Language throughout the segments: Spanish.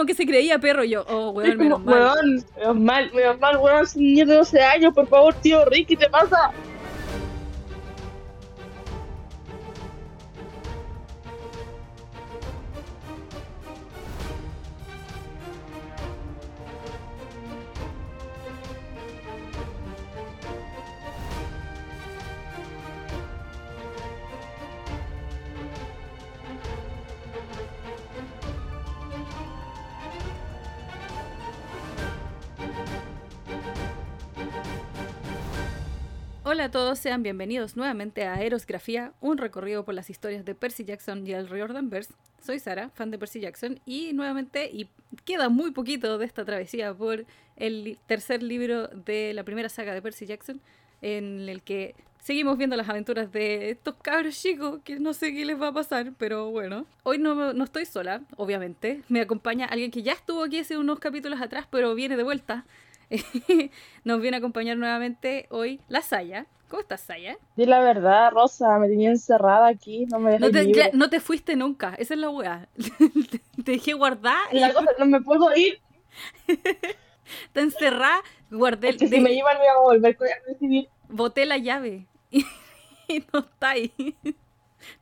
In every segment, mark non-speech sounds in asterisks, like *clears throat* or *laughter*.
como que se creía perro. Yo, oh, weón, menos como, mal. weón, menos mal, menos mal, weón, es un niño de 12 años, por favor, tío Ricky, ¿te pasa? Sean bienvenidos nuevamente a Erosgrafía, un recorrido por las historias de Percy Jackson y el Riordanverse. Soy Sara, fan de Percy Jackson, y nuevamente, y queda muy poquito de esta travesía por el tercer libro de la primera saga de Percy Jackson, en el que seguimos viendo las aventuras de estos cabros chicos, que no sé qué les va a pasar, pero bueno. Hoy no, no estoy sola, obviamente. Me acompaña alguien que ya estuvo aquí hace unos capítulos atrás, pero viene de vuelta. *laughs* Nos viene a acompañar nuevamente hoy la Saya. ¿Cómo estás, Saya? Di la verdad, Rosa, me tenía encerrada aquí, no me No dejáis te, libre. ya- no te fuiste nunca, esa es la weá. *laughs* te dejé guardar y cosa, no me puedo ir, *laughs* te encerrada, guardé, es que si me llevan me voy a volver a recibir. boté la llave *laughs* y, no está ahí.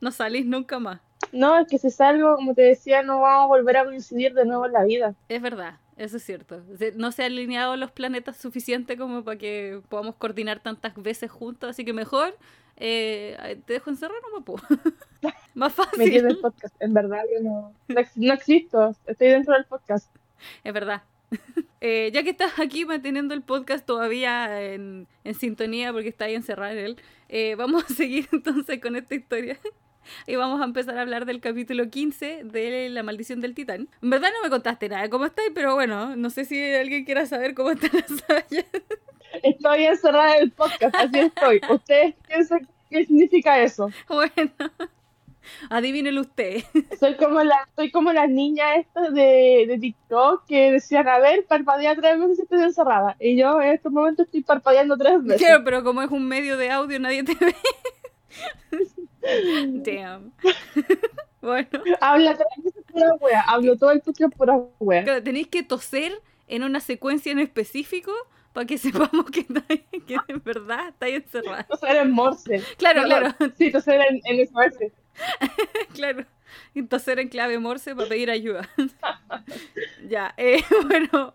No salís nunca más. No, es que si salgo, como te decía, no vamos a volver a coincidir de nuevo en la vida. Es verdad, eso es cierto. No se han alineado los planetas suficiente como para que podamos coordinar tantas veces juntos, así que mejor eh, te dejo encerrado, no *laughs* me puedo. Más Me quedo fácil. el podcast, en verdad, yo no, no existo, estoy dentro del podcast. Es verdad. *laughs* Eh, ya que estás aquí manteniendo el podcast todavía en, en sintonía porque está ahí encerrado en él, eh, vamos a seguir *laughs* entonces con esta historia. Y vamos a empezar a hablar del capítulo 15 de La maldición del titán. En verdad no me contaste nada de cómo estáis, pero bueno, no sé si alguien quiera saber cómo está la Saya. Estoy encerrada en el podcast, así estoy. ¿Ustedes piensan qué significa eso? Bueno, adivínelo usted. Soy como la, soy como las niñas estas de, de TikTok que decían, a ver, parpadea tres veces y estoy encerrada. Y yo en estos momentos estoy parpadeando tres veces. Claro, pero como es un medio de audio, nadie te ve. *laughs* Damn. *laughs* Bueno. Habla pura wea, hablo todo el podcast pura wea. Claro, tenéis que toser en una secuencia en específico para que *laughs* sepamos que, que en verdad estáis encerrada. Toser en Morse. Claro, claro, Sí, toser en, en SOS. *laughs* claro. *laughs* Toser en clave morse para pedir ayuda. *laughs* ya, eh, *laughs* bueno,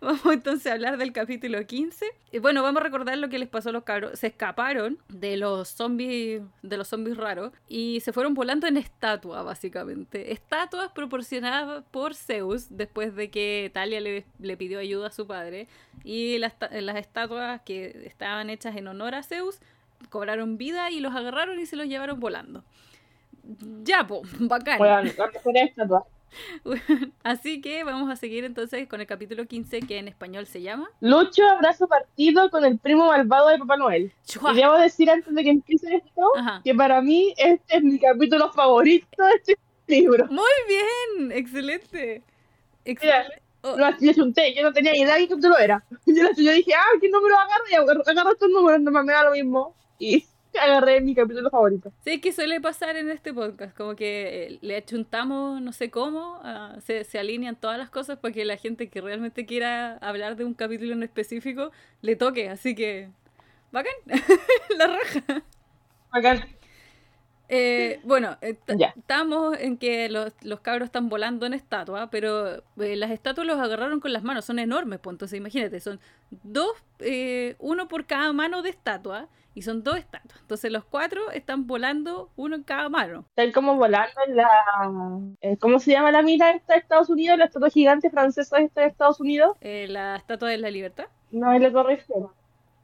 vamos entonces a hablar del capítulo 15. Y bueno, vamos a recordar lo que les pasó a los cabros. Se escaparon de los zombies, de los zombies raros y se fueron volando en estatua, básicamente. Estatuas proporcionadas por Zeus después de que Talia le, le pidió ayuda a su padre. Y las, las estatuas que estaban hechas en honor a Zeus cobraron vida y los agarraron y se los llevaron volando. Ya, po, *laughs* bacán. Weón, la mejor estatua. Así que vamos a seguir entonces con el capítulo 15 que en español se llama Lucho abrazo partido con el primo malvado de Papá Noel. Chua. Y debo decir antes de que empiece esto, Ajá. que para mí este es mi capítulo favorito de este libro. Muy bien, excelente. Ex- Mira, Oh, Lo, le junté, yo no tenía idea de qué capítulo era. *laughs* Yo, dije, ah, ¿qué número agarro? Y agarro, agarro estos números, no me da lo mismo. Y agarré mi capítulo favorito. Sí, que suele pasar en este podcast, como que eh, le achuntamos, no sé cómo, ah, se, se alinean todas las cosas para que la gente que realmente quiera hablar de un capítulo en específico le toque, así que bacán, *laughs* la raja. Acá, Eh, *laughs* bueno, eh, estamos en que los, los cabros están volando en estatua, pero eh, las estatuas los agarraron con las manos, son enormes, pues entonces imagínate, son dos, eh, uno por cada mano de estatua, y son dos estatuas. Entonces los cuatro están volando uno en cada mano. están como volando en la... eh, ¿Cómo se llama la mina esta de Estados Unidos? La estatua gigante francesa esta de Estados Unidos. La estatua de la libertad. No, es la Torre Eiffel.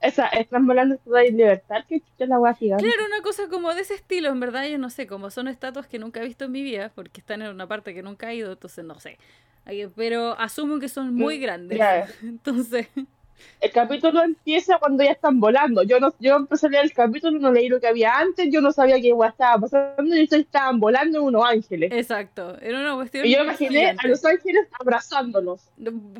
Esa, están volando de libertad, que chucha es la hueá gigante. Claro, una cosa como de ese estilo, en verdad, yo no sé, como son estatuas que nunca he visto en mi vida, porque están en una parte que nunca he ido, entonces no sé. Pero asumo que son muy Mm, grandes. ya. *laughs* Entonces, El capítulo empieza cuando ya están volando. Yo no, yo empecé a leer el capítulo, no leí lo que había antes, yo no sabía qué estaba pasando, y estaban volando en unos ángeles. exacto, era una cuestión. Y yo imaginé gigante. a los ángeles abrazándolos.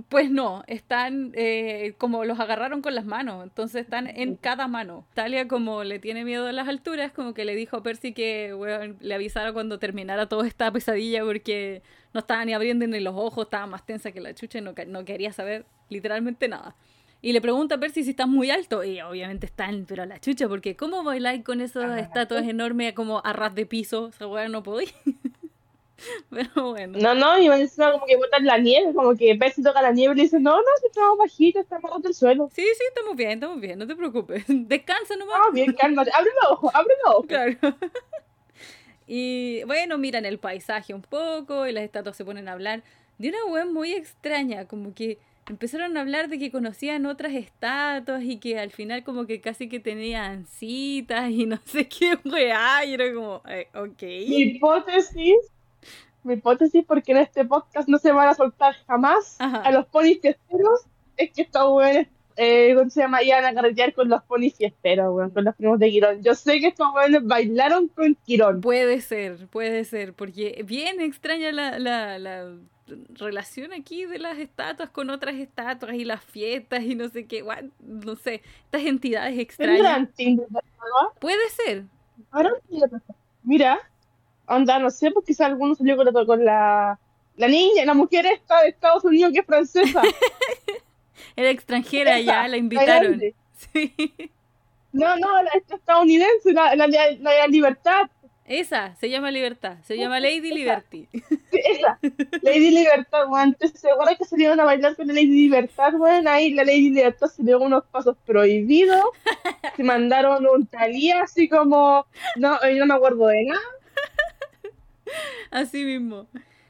Pues no, están eh, como los agarraron con las manos, entonces están en cada mano. Talia como le tiene miedo a las alturas, como que le dijo a Percy que le avisara cuando terminara toda esta pesadilla porque no estaba ni abriendo ni los ojos, estaba más tensa que la chucha y no, no quería saber literalmente nada. Y le pregunta a Percy si está muy alto. Y obviamente están, pero a la chucha, porque ¿cómo bailáis con esas Ah. estatuas enormes como a ras de piso? Esa weá no podía. *laughs* pero bueno. No, no, y encima como que botan la nieve, como que Percy toca la nieve y le dice, no, no, si estamos bajitos, estamos rotos el suelo. Sí, sí, estamos bien, estamos bien, no te preocupes. *laughs* Descansa nomás. Ah, bien, cálmate, los ojos. Claro. *laughs* Y bueno, miran el paisaje un poco y las estatuas se ponen a hablar de una web muy extraña, como que empezaron a hablar de que conocían otras estatuas y que al final como que casi que tenían citas y *laughs* no sé qué weá, y era como, eh, Mi ok. hipótesis, mi hipótesis, porque en este podcast no se van a soltar jamás Ajá. a los ponis fiesteros, es que estos weones, eh, ¿cómo se llama? Iban a carretear con los ponis fiesteros, weón, con los primos de Quirón. Yo sé que estos weones bailaron con Quirón. Puede ser, puede ser, porque bien extraña la, la, la relación aquí de las estatuas con otras estatuas y las fiestas y no sé qué, what, no sé, estas entidades extrañas. Puede ser, Ahora mira, onda, no sé, porque quizá alguno salió con la, con la, la niña, la mujer esta de Estados Unidos que es francesa. *laughs* era extranjera Esa, ya, la invitaron. Sí. No, no, la esta estadounidense, la, la, la, libertad. Esa, se llama Libertad, se llama Lady Liberty. Sí, Esa, Lady Libertad, weón. ¿seguro que salieron a bailar con la Lady Libertad, weón? Ahí la Lady Libertad se dio unos pasos prohibidos. Se mandaron un talía así como. No, eh, no me acuerdo de nada. Así mismo.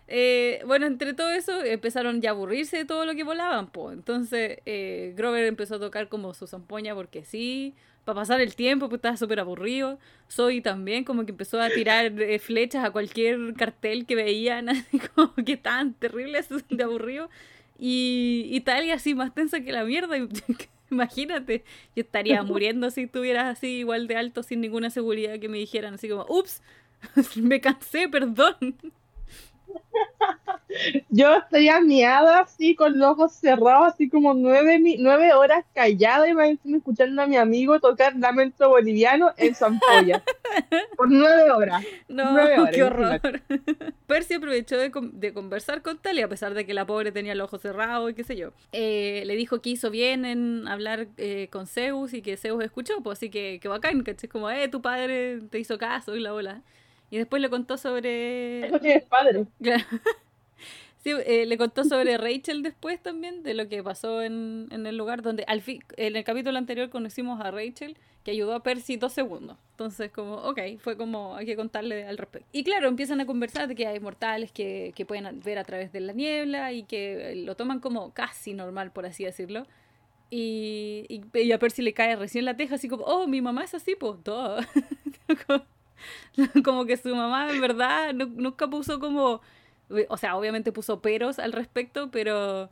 Eh, bueno, entre todo eso empezaron ya a aburrirse de todo lo que volaban, pues. Entonces eh, Grover empezó a tocar como su zampoña porque sí, para pasar el tiempo, pues estaba súper aburrido. Zoe también como que empezó a tirar eh, flechas a cualquier cartel que veían, *laughs* así como que estaban terribles de aburrido. Y, y tal y así más tensa que la mierda. *laughs* Imagínate, yo estaría *laughs* muriendo si estuvieras así igual de alto sin ninguna seguridad que me dijeran así como, ups, me cansé, perdón. Yo estaría miada así con los ojos cerrados, así como nueve, nueve horas callada y me encima escuchando a mi amigo tocar lamento boliviano en Zampolla. *laughs* Por nueve horas. No, Nueve horas, qué horror. Percy aprovechó de, con- de conversar con Talia, a pesar de que la pobre tenía el ojo cerrado y qué sé yo. Eh, le dijo que hizo bien en hablar eh, con Zeus y que Zeus escuchó, pues así que, que bacán, ¿cachai? Como, eh, tu padre te hizo caso y la bola. Y después le contó sobre... Eso padre. *laughs* Claro. Sí, eh, le contó sobre *laughs* Rachel después también, de lo que pasó en, en el lugar donde al fin, en el capítulo anterior conocimos a Rachel, que ayudó a Percy dos segundos. Entonces, como, ok, fue como, hay que contarle al respecto. Y claro, empiezan a conversar de que hay mortales que, que pueden ver a través de la niebla y que eh, lo toman como casi normal, por así decirlo. Y, y, y a Percy le cae recién la teja, así como, oh, mi mamá es así, pues, todo. *laughs* *laughs* como, que su mamá en verdad nu- nunca puso como o sea, obviamente puso peros al respecto, pero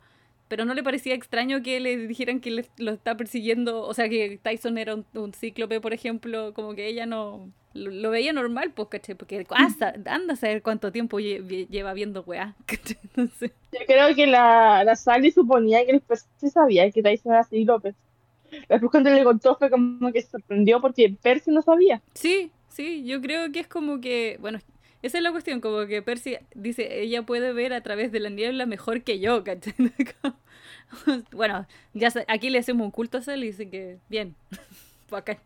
pero no le parecía extraño que le dijeran que le- lo está persiguiendo, o sea, que Tyson era un, un cíclope, por ejemplo, como que ella no lo, lo veía normal, pues, ¿cachai? Porque hasta, anda a saber cuánto tiempo lle- lle- lleva viendo weá, *laughs* Yo creo que la, la Sally suponía que el Percy sabía que Tyson era López. Después cuando le contó fue como que se sorprendió porque Percy no sabía. Sí, sí, yo creo que es como que, bueno, esa es la cuestión, como que Percy dice, ella puede ver a través de la niebla mejor que yo, ¿cachai? *laughs* Bueno, ya aquí le hacemos un culto a Sally y dice que, bien, *laughs* bacán.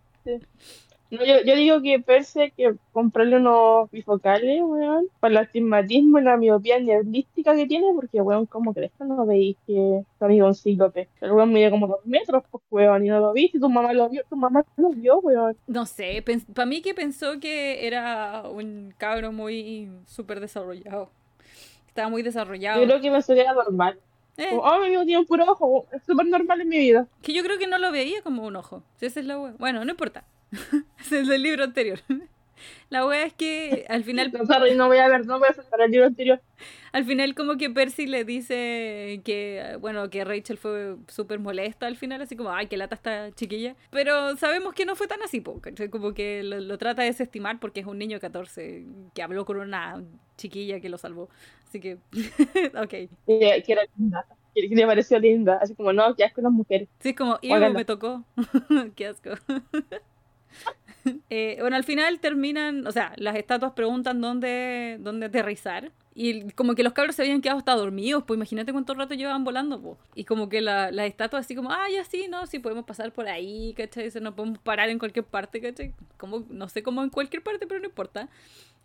No, yo, yo digo que hay que comprarle unos bifocales, weón, para el astigmatismo y la miopía neurolística que tiene, porque, weón, ¿cómo crees que no veis que tu amigo un cíclope? El weón mide como dos metros, pues, weón, y no lo viste, tu mamá lo vio, tu mamá lo vio, weón. No sé, para mí que pensó que era un cabro muy súper desarrollado. Estaba muy desarrollado. Yo creo que pensó que era normal. Eh, Como, oh, mi amigo tiene un puro ojo, es súper normal en mi vida. que yo creo que no lo veía como un ojo. Si esa es la wea. Bueno, no importa. *laughs* Es del libro anterior. *laughs* La wea es que al final No, sorry, no voy a ver, no voy a soltar el libro anterior. Al final como que Percy le dice que, bueno, que Rachel fue súper molesta al final, así como, ay, que lata esta chiquilla. Pero sabemos que no fue tan así, po, ¿cachai? como que lo, lo trata de desestimar porque es un niño de 14 que habló con una chiquilla que lo salvó. Así que, *laughs* ok. Que, que era linda, que, que le pareció linda, así como, no, que asco las mujeres. Sí, es como, Guácala. me tocó. Qué asco. *laughs* Eh, bueno, al final terminan, o sea, las estatuas preguntan dónde, dónde aterrizar Y como que los cabros se habían quedado hasta dormidos, pues imagínate cuánto rato llevaban volando, pues. Y como que la, las estatuas así como, ah, ya sí, no, sí podemos pasar por ahí, ¿cachai? No podemos parar en cualquier parte, ¿cachai? Como, no sé cómo en cualquier parte, pero no importa.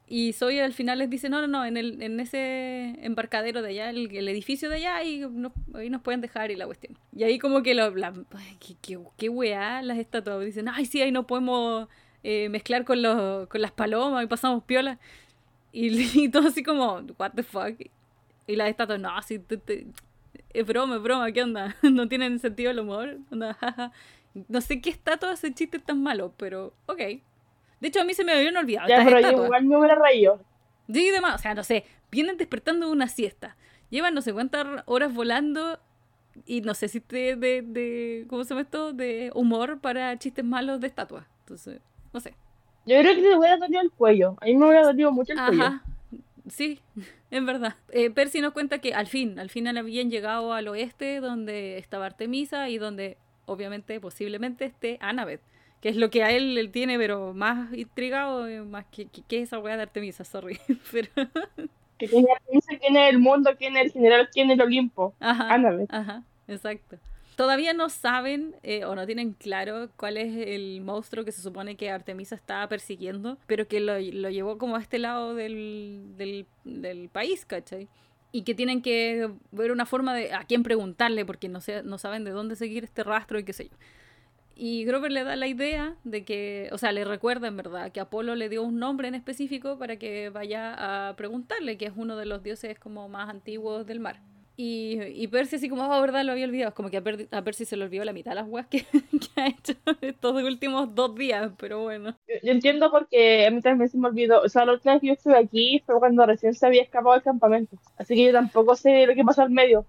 Y Zoe al final les dice, no, no, no, en, el, en ese embarcadero de allá, el, edificio de allá, y nos, ahí nos pueden dejar y la cuestión. Y ahí como que lo, la, qué, qué, weá las estatuas. Dicen, ay, sí, ahí no podemos eh, mezclar con, los, con las palomas y pasamos piola. Y, *laughs* y, todo así como, what the fuck. Y las estatuas, no, te, te, es broma, es broma, ¿qué onda? *laughs* no tienen sentido el humor. No sé qué estatua hace chistes tan malos, pero ok. De hecho, a mí se me habían olvidado. Ya, pero yo igual me hubiera reído. Sí, demás. O sea, no sé, vienen despertando de una siesta. Llevan no sé cuántas horas volando y no sé si de, de, de ¿cómo se llama esto? De humor para chistes malos de estatuas. Entonces, no sé. Yo creo que te hubiera dolido el cuello. A mí me hubiera dolido mucho el Ajá. cuello. Sí, *laughs* es verdad. Eh, Percy nos cuenta que al fin, al fin habían llegado al oeste donde estaba Artemisa y donde obviamente, posiblemente esté Annabeth, que es lo que a él, él tiene, pero más intrigado, eh, más que, que, que esa weá de Artemisa, sorry. *laughs* pero... Que quién es Artemisa, quién es el mundo, quién es el general, quién es el Olimpo. Ajá, Annabeth. ajá, exacto. Todavía no saben eh, o no tienen claro cuál es el monstruo que se supone que Artemisa estaba persiguiendo, pero que lo, lo llevó como a este lado del, del, del, país, ¿cachai? Y que tienen que ver una forma de a quién preguntarle, porque no, sé, no saben de dónde seguir este rastro y qué sé yo. Y Grover le da la idea de que, o sea, le recuerda en verdad que Apolo le dio un nombre en específico para que vaya a preguntarle, que es uno de los dioses como más antiguos del mar. Y, y, Percy así como, oh, verdad, lo había olvidado. Es como que a, per a, Percy se le olvidó la mitad de las weas que, *laughs* que, ha hecho estos últimos dos días, pero bueno. Yo, entiendo porque a mí también se me olvidó. O sea, la última vez yo estuve aquí fue cuando recién se había escapado del campamento. Así que yo tampoco sé lo que pasó al medio.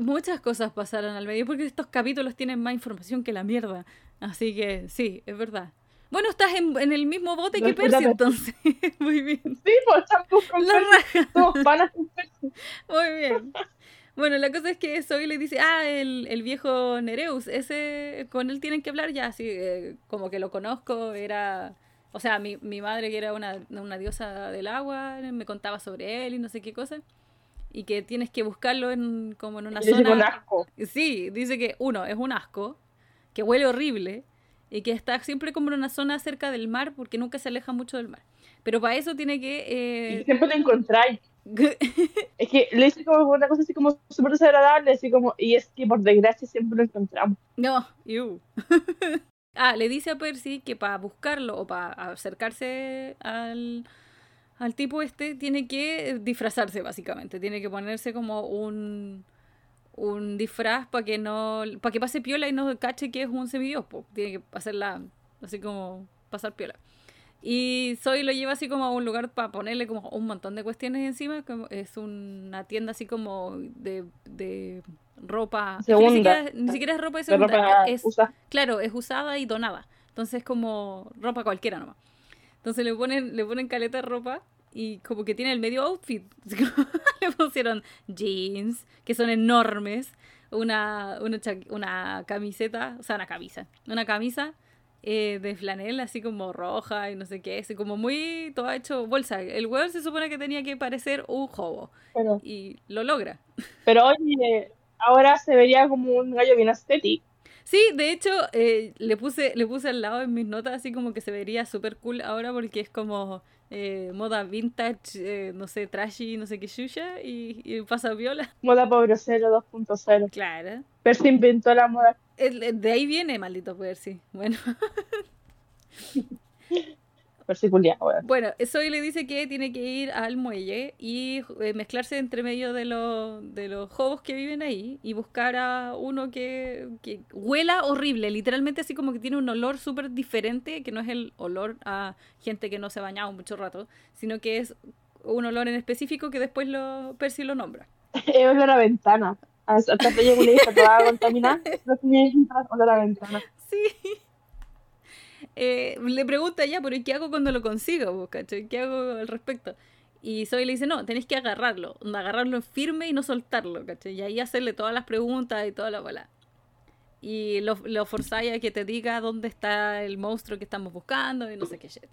Muchas cosas pasaron al medio porque estos capítulos tienen más información que la mierda. Así que sí, es verdad. Bueno, estás en, en el mismo bote que Percy, entonces. *laughs* Muy bien. Sí, pues estamos con la raja. Todos panas con Percy. *laughs* Muy bien. Bueno, la cosa es que Zoe le dice, ah, el, el viejo Nereus, ese, con él tienen que hablar ya, así, eh, como que lo conozco, era, o sea, mi, mi madre que era una, una, diosa del agua, me contaba sobre él y no sé qué cosa, y que tienes que buscarlo en, como en una dice zona... Un asco. Sí, dice que, uno, es un asco, que huele horrible, y que está siempre como en una zona cerca del mar, porque nunca se aleja mucho del mar. Pero para eso tiene que... Eh... Y siempre lo encontráis. *laughs* es que le dice como una cosa así como súper desagradable, así como, y es que por desgracia siempre lo encontramos. No, you. *laughs* ah, le dice a Percy que para buscarlo o para acercarse al, al tipo este tiene que disfrazarse básicamente, tiene que ponerse como un un disfraz para que no para que pase piola y no cache que es un semidios, tiene que hacerla así como pasar piola. Y Zoe lo lleva así como a un lugar para ponerle como un montón de cuestiones encima. Como es una tienda así como de, de ropa. Segunda. Ni siquiera, ni siquiera, es ropa de segunda. De ropa es. Claro, es usada y donada. Entonces es como ropa cualquiera nomás. Entonces le ponen, le ponen caleta de ropa y como que tiene el medio outfit. *laughs* le pusieron jeans, que son enormes. Una, una, una camiseta, o sea, una camisa. Una camisa eh, de flanela, así como roja y no sé qué, así como muy todo hecho bolsa. El weón se supone que tenía que parecer un hobo pero, y lo logra. Pero oye, ahora se vería como un gallo bien estético. Sí, de hecho, eh, le puse le puse al lado en mis notas así como que se vería súper cool ahora porque es como eh, moda vintage, eh, no sé, trashy, no sé qué chucha y, y pasa viola. Moda pobrecero 2.0. Claro. Percy inventó la moda. El, de ahí viene, maldito Percy. Bueno. *laughs* Bueno. bueno, Zoe le dice que tiene que ir al muelle y eh, mezclarse entre medio de, lo, de los hobos que viven ahí y buscar a uno que, que huela horrible, literalmente así como que tiene un olor súper diferente, que no es el olor a gente que no se ha bañado mucho rato, sino que es un olor en específico que después lo, Percy lo nombra. Es olor a ventana. Hasta que llega una hija toda contaminada, no tiene olor a ventana. *laughs* Sí. Eh, le pregunta ya, pero ¿qué hago cuando lo consigo? ¿cachai? ¿Qué hago al respecto? Y Zoe le dice, no, tenés que agarrarlo, agarrarlo firme y no soltarlo, ¿cachai? Y ahí hacerle todas las preguntas y toda la bola. Y lo, lo forzáis a que te diga dónde está el monstruo que estamos buscando y no sé qué shit.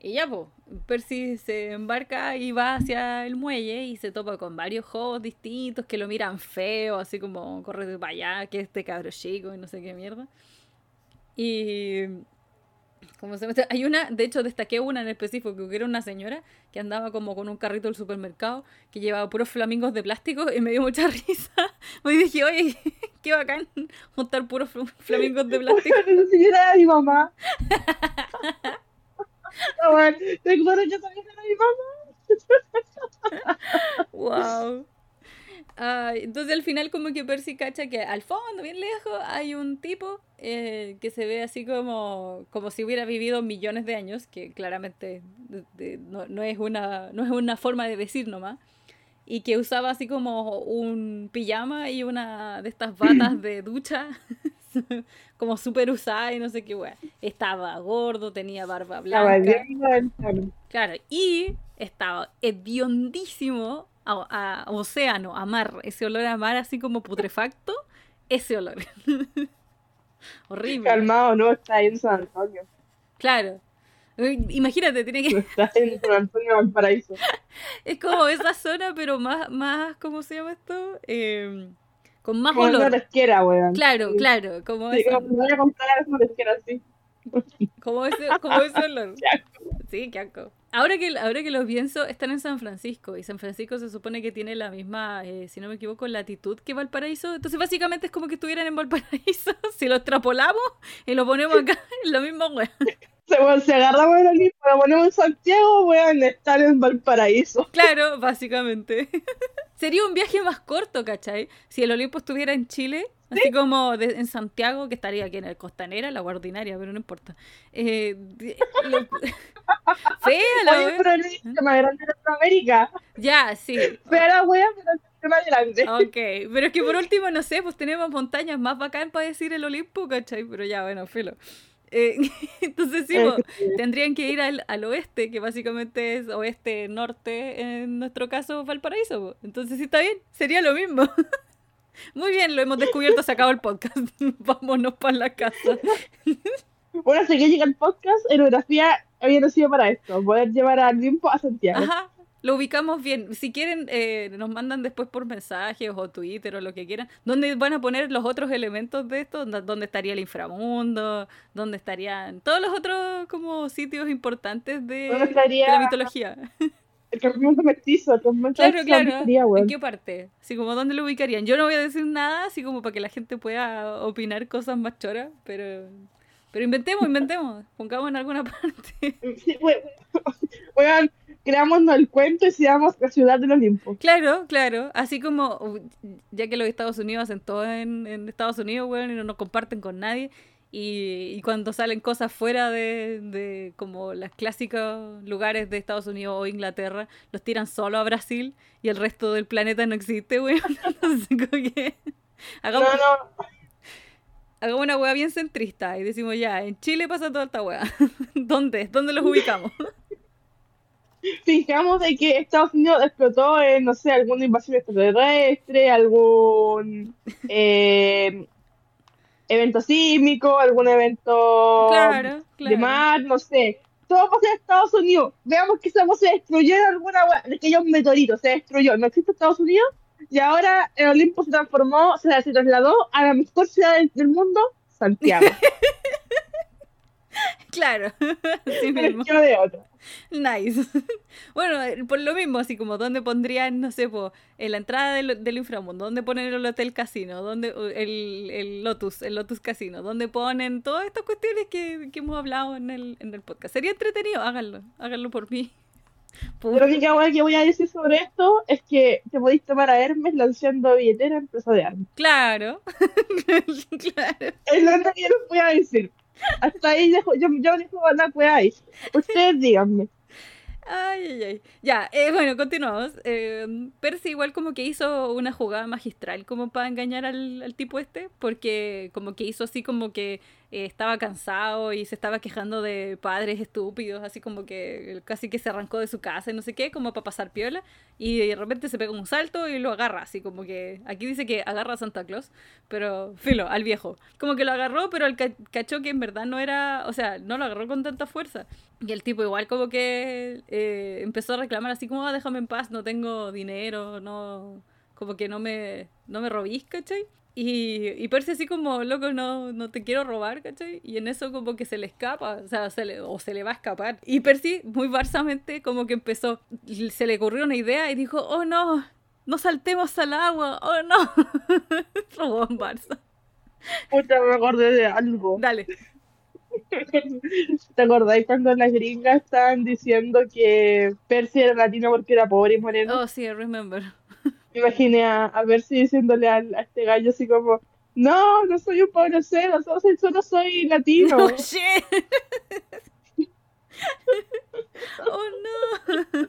Y ya, pues, Percy se embarca y va hacia el muelle y se topa con varios juegos distintos que lo miran feo, así como corre para allá, que este cabro chico y no sé qué mierda. Y como se mete- Hay una, de hecho destaqué una en específico, que era una señora que andaba como con un carrito del supermercado que llevaba puros flamingos de plástico y me dio mucha *laughs* risa. Me dije, oye, *laughs* qué bacán juntar puros fl- flamingos de *laughs* plástico. Esa señora era mi mamá. Ah, bueno, ¿Te acuerdas que era mi mamá? Wow. Entonces al final como que Percy cacha que al fondo, bien lejos, hay un tipo eh, que se ve así como, como si hubiera vivido millones de años, que claramente de- de- no, no es una, no es una forma de decir nomás, y que usaba así como un pijama y una de estas batas *clears throat* de ducha, *laughs* como súper usada y no sé qué wea. Estaba gordo, tenía barba blanca. Claro, y estaba hediondísimo a, a océano, a mar, ese olor a mar así como putrefacto, ese olor. *laughs* Horrible. Calmado, no, está ahí en San Antonio. Claro. Uy, Imagínate, tiene que. Está en San Antonio, Valparaíso. *laughs* Es como esa zona, pero más, más, ¿cómo se llama esto? Eh, con más Como una olor. pesquera, weón. Claro, Sí. claro, como Sí, esa- como voy a comprar una. Como ese, como ese olor. *laughs* Sí, qué asco. Ahora que, ahora que lo pienso, están en San Francisco y San Francisco se supone que tiene la misma, eh, si no me equivoco, latitud que Valparaíso. Entonces básicamente es como que estuvieran en Valparaíso. *laughs* Si lo extrapolamos y lo ponemos acá, *laughs* es lo mismo, weón. Se, weón, se agarra weón aquí, lo ponemos en Santiago, weón, estar en Valparaíso. Claro, básicamente. *laughs* Sería un viaje más corto, ¿cachai? Si el Olimpo estuviera en Chile, así como de- en Santiago, que estaría aquí en el Costanera, la Guardinaria, pero no importa. Eh, *laughs* lo- *laughs* Fea la Oye, pero el más grande de Latinoamérica. Ya, sí. La weón, pero el más grande. Ok, pero es que por último, no sé, pues tenemos montañas más bacán para decir el Olimpo, ¿cachai? Pero ya, bueno, filo. Eh, *laughs* entonces sí, pues, tendrían que ir al, al oeste, que básicamente es oeste-norte, en nuestro caso Valparaíso. Entonces sí está bien, sería lo mismo. *laughs* Muy bien, lo hemos descubierto, se acabó el podcast. *laughs* Vámonos para la casa. Bueno, hasta que llega el podcast, Aerografía había nacido para esto, poder llevar al Olimpo a Santiago. Ajá, lo ubicamos bien. Si quieren, eh, nos mandan después por mensajes o Twitter o lo que quieran, donde van a poner los otros elementos de esto, donde estaría el inframundo, donde estarían todos los otros como sitios importantes de, ¿Dónde estaría de la mitología. el campamento mestizo? El campamento Claro, mestizo, ¿dónde claro. estaría, ¿En weón? qué parte? Así como, ¿dónde lo ubicarían? Yo no voy a decir nada, así como para que la gente pueda opinar cosas más choras, pero... Pero inventemos, inventemos. Pongamos en alguna *laughs* parte. Sí, we- Weón, creámonos el cuento y seamos la ciudad del Olimpo. Claro, claro. Así como, uh, ya que los Estados Unidos hacen todo en, en Estados Unidos, weón, y no nos comparten con nadie. Y, y cuando salen cosas fuera de, de como los clásicos lugares de Estados Unidos o Inglaterra, los tiran solo a Brasil y el resto del planeta no existe, weón. *laughs* Que No, hagamos, no, hagamos una weá bien centrista y decimos ya, en Chile pasa toda esta weá. *laughs* ¿Dónde? ¿Dónde los ubicamos? *laughs* *laughs* fijamos de que Estados Unidos explotó en, no sé, alguna invasión extraterrestre, algún *laughs* eh, evento sísmico, algún evento Claro, de mar, no sé. Todo pasa en Estados Unidos. Veamos que esa se destruyó en alguna de aquellos meteoritos, se destruyó. No existe Estados Unidos y ahora el Olimpo se transformó, se, trasladó a la mejor ciudad del mundo, Santiago. *laughs* Claro, *laughs* Pero mismo. de otra. Nice. *laughs* Bueno, eh, por lo mismo, así como dónde pondrían, no sé, po, en la entrada del, del inframundo, dónde ponen el hotel casino, dónde el, el Lotus, el Lotus Casino, dónde ponen todas estas cuestiones que, que hemos hablado en el, en el podcast. Sería entretenido, háganlo, háganlo por mí. Por- única cosa que voy a decir sobre esto es que te podéis tomar a Hermes lanzando billetera en empresa de armas. Claro, *laughs* claro. Es lo único que yo les voy a decir. Hasta ahí dejo, yo, yo dejo la weá ahí. Ustedes díganme. Ay, ay, ay. Ya, eh, bueno, continuamos. Eh, Percy igual como que hizo una jugada magistral como para engañar al, al tipo este, porque como que hizo así como que eh, estaba cansado y se estaba quejando de padres estúpidos, así como que casi que se arrancó de su casa y no sé qué, como para pasar piola, y de repente se pega un salto y lo agarra, así como que aquí dice que agarra a Santa Claus, pero filo, al viejo. Como que lo agarró, pero el cachó que en verdad no era, o sea, no lo agarró con tanta fuerza. Y el tipo igual como que eh, empezó a reclamar así como, ah, déjame en paz, no tengo dinero, no, como que no me, no me robís, ¿cachai? Y, y Percy así como, loco, no, no te quiero robar, ¿cachai? Y en eso como que se le escapa, o sea, se le, o se le va a escapar. Y Percy, muy barsamente, como que empezó, se le ocurrió una idea y dijo, oh no, no saltemos al agua, oh no. *laughs* Robó en Barça. Puta, me acordé de algo. Dale. *laughs* ¿Te acordáis cuando las gringas estaban diciendo que Percy era latino porque era pobre y moreno? Oh, sí, remember. Imaginé a, a Percy diciéndole a, a, este gallo así como, no, no soy un pobre cero, solo, solo soy latino. *laughs* Oh, oh, no. *laughs*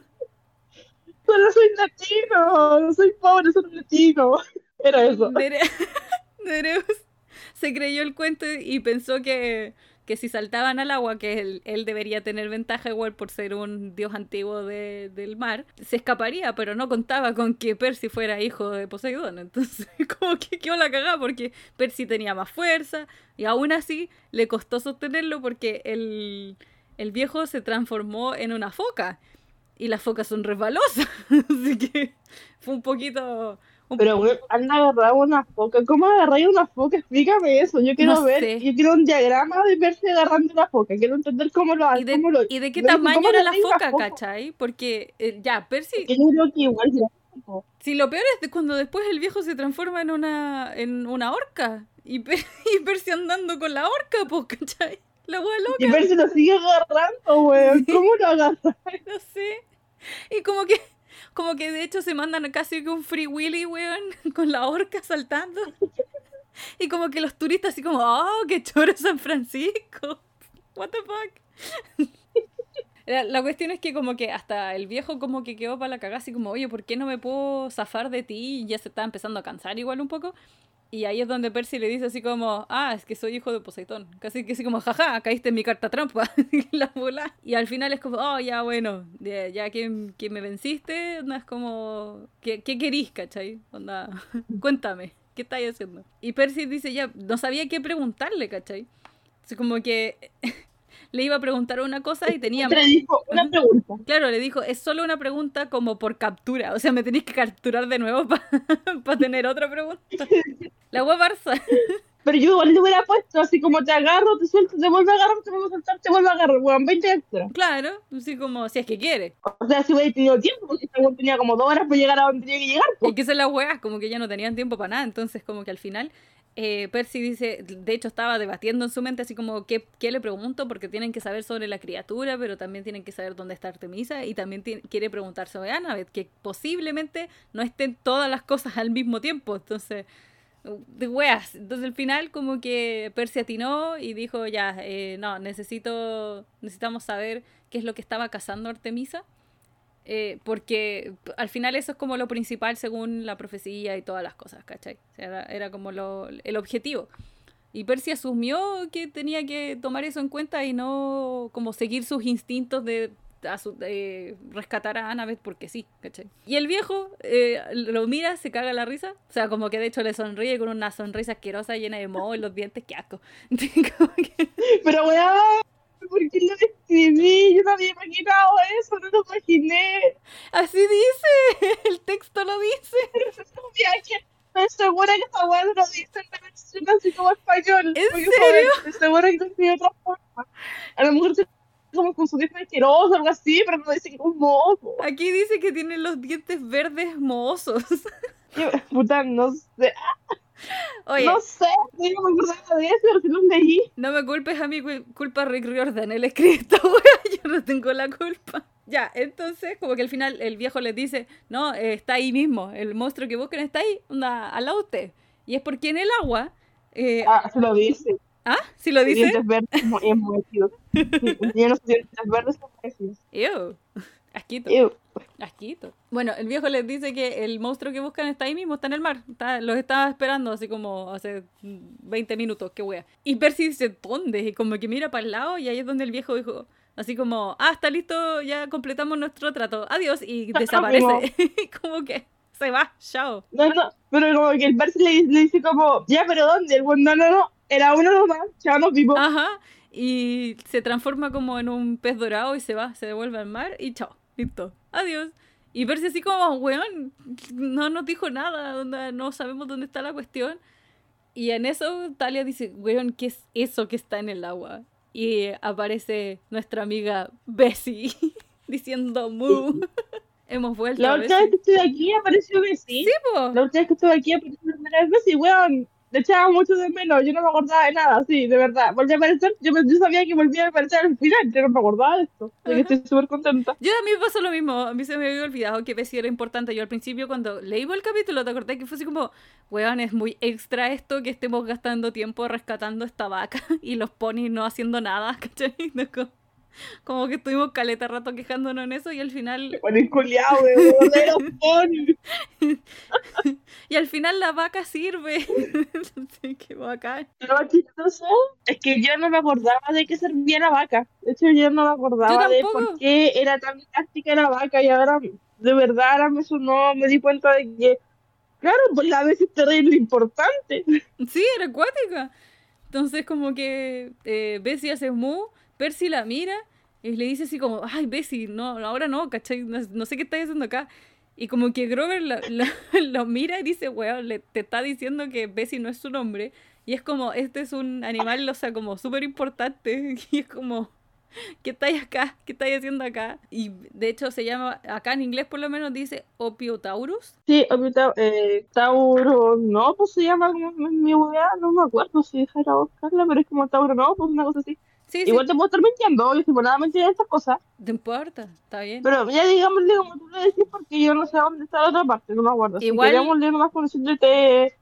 Solo soy latino, no soy pobre, soy latino. Era eso. Nereus *laughs* se creyó el cuento y pensó que que si saltaban al agua, que él, debería tener ventaja igual por ser un dios antiguo de, del mar, se escaparía, pero no contaba con que Percy fuera hijo de Poseidón. Entonces, *laughs* como que quedó la cagada porque Percy tenía más fuerza y aún así le costó sostenerlo porque el, el viejo se transformó en una foca y las focas son resbalosas. *laughs* así que fue un poquito pero, güey, han agarrado una foca. ¿Cómo agarráis una foca? Explícame eso. Yo quiero No ver, sé. yo quiero un diagrama de verse agarrando una foca. Quiero entender cómo lo ¿Y de, cómo lo- y de qué ¿cómo tamaño era la una foca, cachai? Porque eh, ya, Percy, Que yo creo que igual si lo peor es cuando después el viejo se transforma en una en una orca y, Per- *laughs* y Percy andando con la orca, pues, cachai? La hueá loca. Y Percy lo sigue agarrando. Sí. ¿Cómo lo agarra? *laughs* No sé. Y como que, como que de hecho se mandan casi que un free willy, weón, *laughs* con la orca saltando. Y como que los turistas así como, oh, qué choro San Francisco. What the fuck. *laughs* La, la cuestión es que como que hasta el viejo como que quedó para la cagada así como, oye, ¿por qué no me puedo zafar de ti? Y ya se está empezando a cansar igual un poco. Y ahí es donde Percy le dice así como, ah, es que soy hijo de Poseidón. Casi que así como, jaja, caíste en mi carta trampa. *laughs* la bola. Y al final es como, oh, ya bueno, ya, que, que me venciste, no es como, ¿qué, qué querís, cachai? Onda, *laughs* cuéntame, ¿qué estáis haciendo? Y Percy dice, ya, no sabía qué preguntarle, cachai. Así como que le iba a preguntar una cosa y tenía... Le dijo una pregunta. Claro, le dijo, es solo una pregunta como por captura. O sea, me tenéis que capturar de nuevo para *laughs* tener otra pregunta. La web Barça. Pero yo igual le hubiera puesto así como te agarro, te suelto, te vuelvo a agarrar, te vuelvo a soltar, te vuelvo a agarrar, weón, 20 extra. Claro, así como si es que quiere. O sea, si hubiera tenido tiempo, porque weón tenía como dos horas para llegar a donde tenía que llegar. Y que ser las weas, como que ya no tenían tiempo para nada. Entonces, como que al final, eh, Percy dice, de hecho estaba debatiendo en su mente así como, ¿qué, qué le pregunto? Porque tienen que saber sobre la criatura, pero también tienen que saber dónde está Artemisa. Y también quiere preguntar sobre Annabeth, que posiblemente no estén todas las cosas al mismo tiempo. Entonces, de weas. Entonces al final como que Percy atinó y dijo, ya, eh, no, necesito, necesitamos saber qué es lo que estaba cazando Artemisa. Eh, porque al final eso es como lo principal según la profecía y todas las cosas, ¿cachai? O sea, era, era como lo, el objetivo. Y Percy asumió que tenía que tomar eso en cuenta y no como seguir sus instintos de, de rescatar a Annabeth porque sí, ¿cachai? Y el viejo eh, lo mira, se caga la risa, o sea, como que de hecho le sonríe con una sonrisa asquerosa llena de moho en los dientes, qué asco. *laughs* Pero weón, ¿por qué lo escribí? Yo no había imaginado eso, no lo imaginé. así dice, *laughs* el texto lo dice. Ya que estoy segura que esta weá no lo dice en la versión así como español. ¿En serio? Estoy segura que lo escribe de otra forma. A lo mejor se como con su asqueroso o algo así, pero no dice que es un mozo. Aquí dice que tiene los dientes verdes mohosos. *laughs* Puta, no sé. Oye, No sé, yo no me acordaba de eso, si lo leí. No me culpes a cul- culpa Rick Riordan, él escribe esta wea, yo no tengo la culpa. Ya, entonces, como que al final el viejo les dice, no, eh, está ahí mismo, el monstruo que buscan está ahí, onda, al lado de usted. Y es porque en el agua, eh, Ah, se lo dice. ¿ah? ¿Sí lo dice? Dientes verdes es muy- muy *laughs* unos dientes verdes son preciosos. Asquito. Ew. Asquito. Bueno, el viejo les dice que el monstruo que buscan está ahí mismo, está en el mar. Está- los estaba esperando así como hace 20 minutos, qué wea. Y Percy dice, ¿dónde? Y como que mira para el lado y ahí es donde el viejo dijo, así como, ah, está listo, ya completamos nuestro trato, adiós. Y *laughs* desaparece. *laughs* como que se va, chao. No, no, pero como que el Percy le, le dice como, ya, pero ¿dónde? El no, no, no, era uno nomás, ya nos vimos. Ajá. Y se transforma como en un pez dorado y se va, se devuelve al mar y chao, listo, adiós. Y Percy así como, weón, no nos dijo nada, no sabemos dónde está la cuestión. Y en eso Talia dice, weón, ¿qué es eso que está en el agua? Y aparece nuestra amiga Bessie *laughs* diciendo, mu. *laughs* Hemos vuelto. La última vez que estuve aquí apareció Bessie. Sí, po. La última vez que estuve aquí apareció la primera vez Bessie, weón. Le echaba mucho de menos, yo no me acordaba de nada, sí, de verdad. Volví a aparecer, yo, me- yo sabía que volvía a aparecer al final, yo no me acordaba de esto. Así que estoy súper contenta. Yo a mí me pasó lo mismo, a mí se me había olvidado que Bessie era importante. Yo al principio cuando leí el capítulo, te acordé que fue así como, weón, es muy extra esto que estemos gastando tiempo rescatando esta vaca *laughs* y los ponis no haciendo nada, *laughs* ¿cachai? No, como, *laughs* como que estuvimos caleta rato quejándonos en eso y al final, Con el culiao, y al final la vaca sirve. *laughs* Qué bacán. Lo chistoso es que yo no me acordaba de qué servía la vaca. De hecho, yo no me acordaba de por qué era tan elástica la vaca y ahora, de verdad, ahora me sonó, me di cuenta de que, claro, pues la vez es terrible importante. Sí, era acuática. Entonces como que eh, Bessie hace mu, Percy la mira y le dice así como, ay Bessie, no, ahora no, ¿cachai? No, no sé qué estás haciendo acá. Y como que Grover la- *laughs* la- lo mira y dice, weón, le, te está diciendo que Bessie no es su nombre. Y es como, este es un animal, o sea, como súper importante. *laughs* Y es como, ¿qué estáis acá? ¿Qué estáis haciendo acá? Y de hecho se llama, acá en inglés por lo menos dice Opiotaurus. Sí, ta- eh, Tauro, no, pues se llama mi, mi no me acuerdo si dejara buscarla, pero es como Tauro, no, pues una cosa así. Sí, sí, Igual te puedo estar mintiendo, yo tipo nada mentira de estas cosas, no importa, está bien. pero ya digámosle como tú lo decís, porque yo no sé dónde está la otra parte, no me acuerdo. Igual- Si queremos leer nomás con decirte, eh.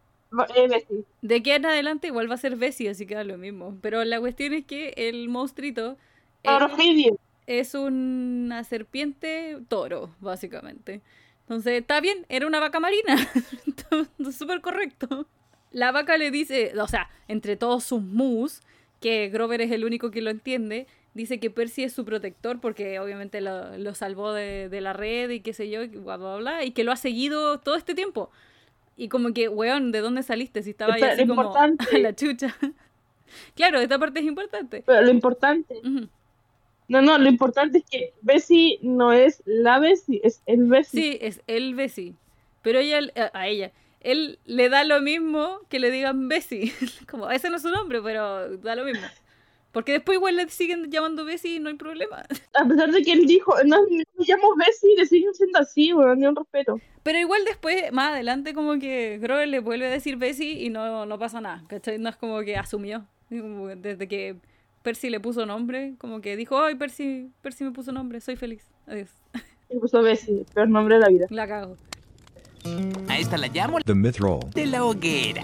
De aquí en adelante igual va a ser Bessie, así que da lo mismo. Pero la cuestión es que el monstruito eh, Orofidio. es una serpiente toro, básicamente. Entonces, está bien, era una vaca marina. *laughs* Súper correcto. La vaca le dice, o sea, entre todos sus mus, que Grover es el único que lo entiende, dice que Percy es su protector porque obviamente lo, lo salvó de, de la red y qué sé yo, y bla, bla, bla, y que lo ha seguido todo este tiempo. Y como que, weón, ¿de dónde saliste? Si estaba ahí así como importante. *laughs* a la chucha. *laughs* claro, esta parte es importante. Pero lo importante, no, no, lo importante es que Bessie no es la Bessie, es el Bessie. Sí, es el Bessie. Pero ella, a ella, él le da lo mismo que le digan Bessie. *laughs* Como, ese no es su nombre, pero da lo mismo. Porque después igual le siguen llamando Bessie y no hay problema. *laughs* A pesar de que él dijo, no, me llamo Bessie, le siguen siendo así, weón, ni un respeto. Pero igual después, más adelante, como que Grover le vuelve a decir Bessie y no, no pasa nada. ¿Cachai? No es como que asumió. Como Desde que Percy le puso nombre, como que dijo, ay, Percy, Percy me puso nombre, soy feliz. Adiós. Y puso Bessie, peor nombre de la vida. La cago. A esta la llamo The Mithril. de la hoguera.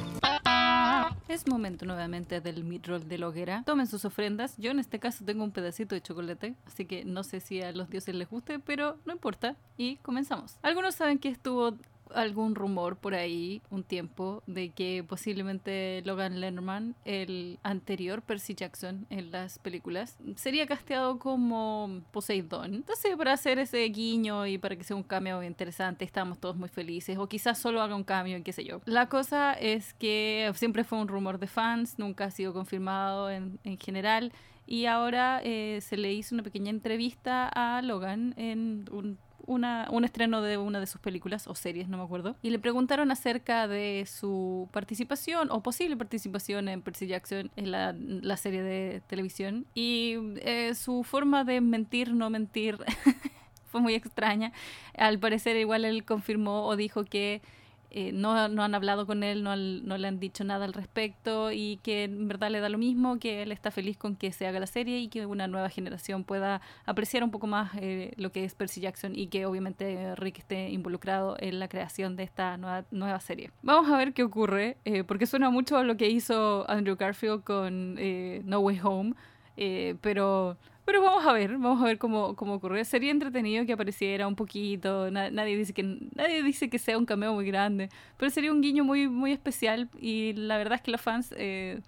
Es momento nuevamente del midroll de la hoguera. Tomen sus ofrendas. Yo en este caso tengo un pedacito de chocolate, así que no sé si a los dioses les guste, pero no importa. Y comenzamos. Algunos saben que estuvo algún rumor por ahí un tiempo de que posiblemente Logan Lerman, el anterior Percy Jackson en las películas, sería casteado como Poseidón. Entonces, para hacer ese guiño y para que sea un cameo interesante, estamos todos muy felices. O quizás solo haga un cambio qué sé yo. La cosa es que siempre fue un rumor de fans, nunca ha sido confirmado en, en general. Y ahora eh, se le hizo una pequeña entrevista a Logan en un un estreno de una de sus películas o series, no me acuerdo, y le preguntaron acerca de su participación o posible participación en Percy Jackson en la, la serie de televisión y eh, su forma de mentir, no mentir, *laughs* fue muy extraña. Al parecer igual él confirmó o dijo que eh, no, no han hablado con él, no, no le han dicho nada al respecto y que en verdad le da lo mismo, que él está feliz con que se haga la serie y que una nueva generación pueda apreciar un poco más eh, lo que es Percy Jackson y que obviamente Rick esté involucrado en la creación de esta nueva, nueva serie. Vamos a ver qué ocurre, eh, porque suena mucho a lo que hizo Andrew Garfield con eh, No Way Home. Pero, pero vamos a ver, vamos a ver cómo, cómo ocurre. Sería entretenido que apareciera un poquito. na- nadie, dice que, nadie dice que sea un cameo muy grande, pero sería un guiño muy, muy especial. Y la verdad es que los fans, eh,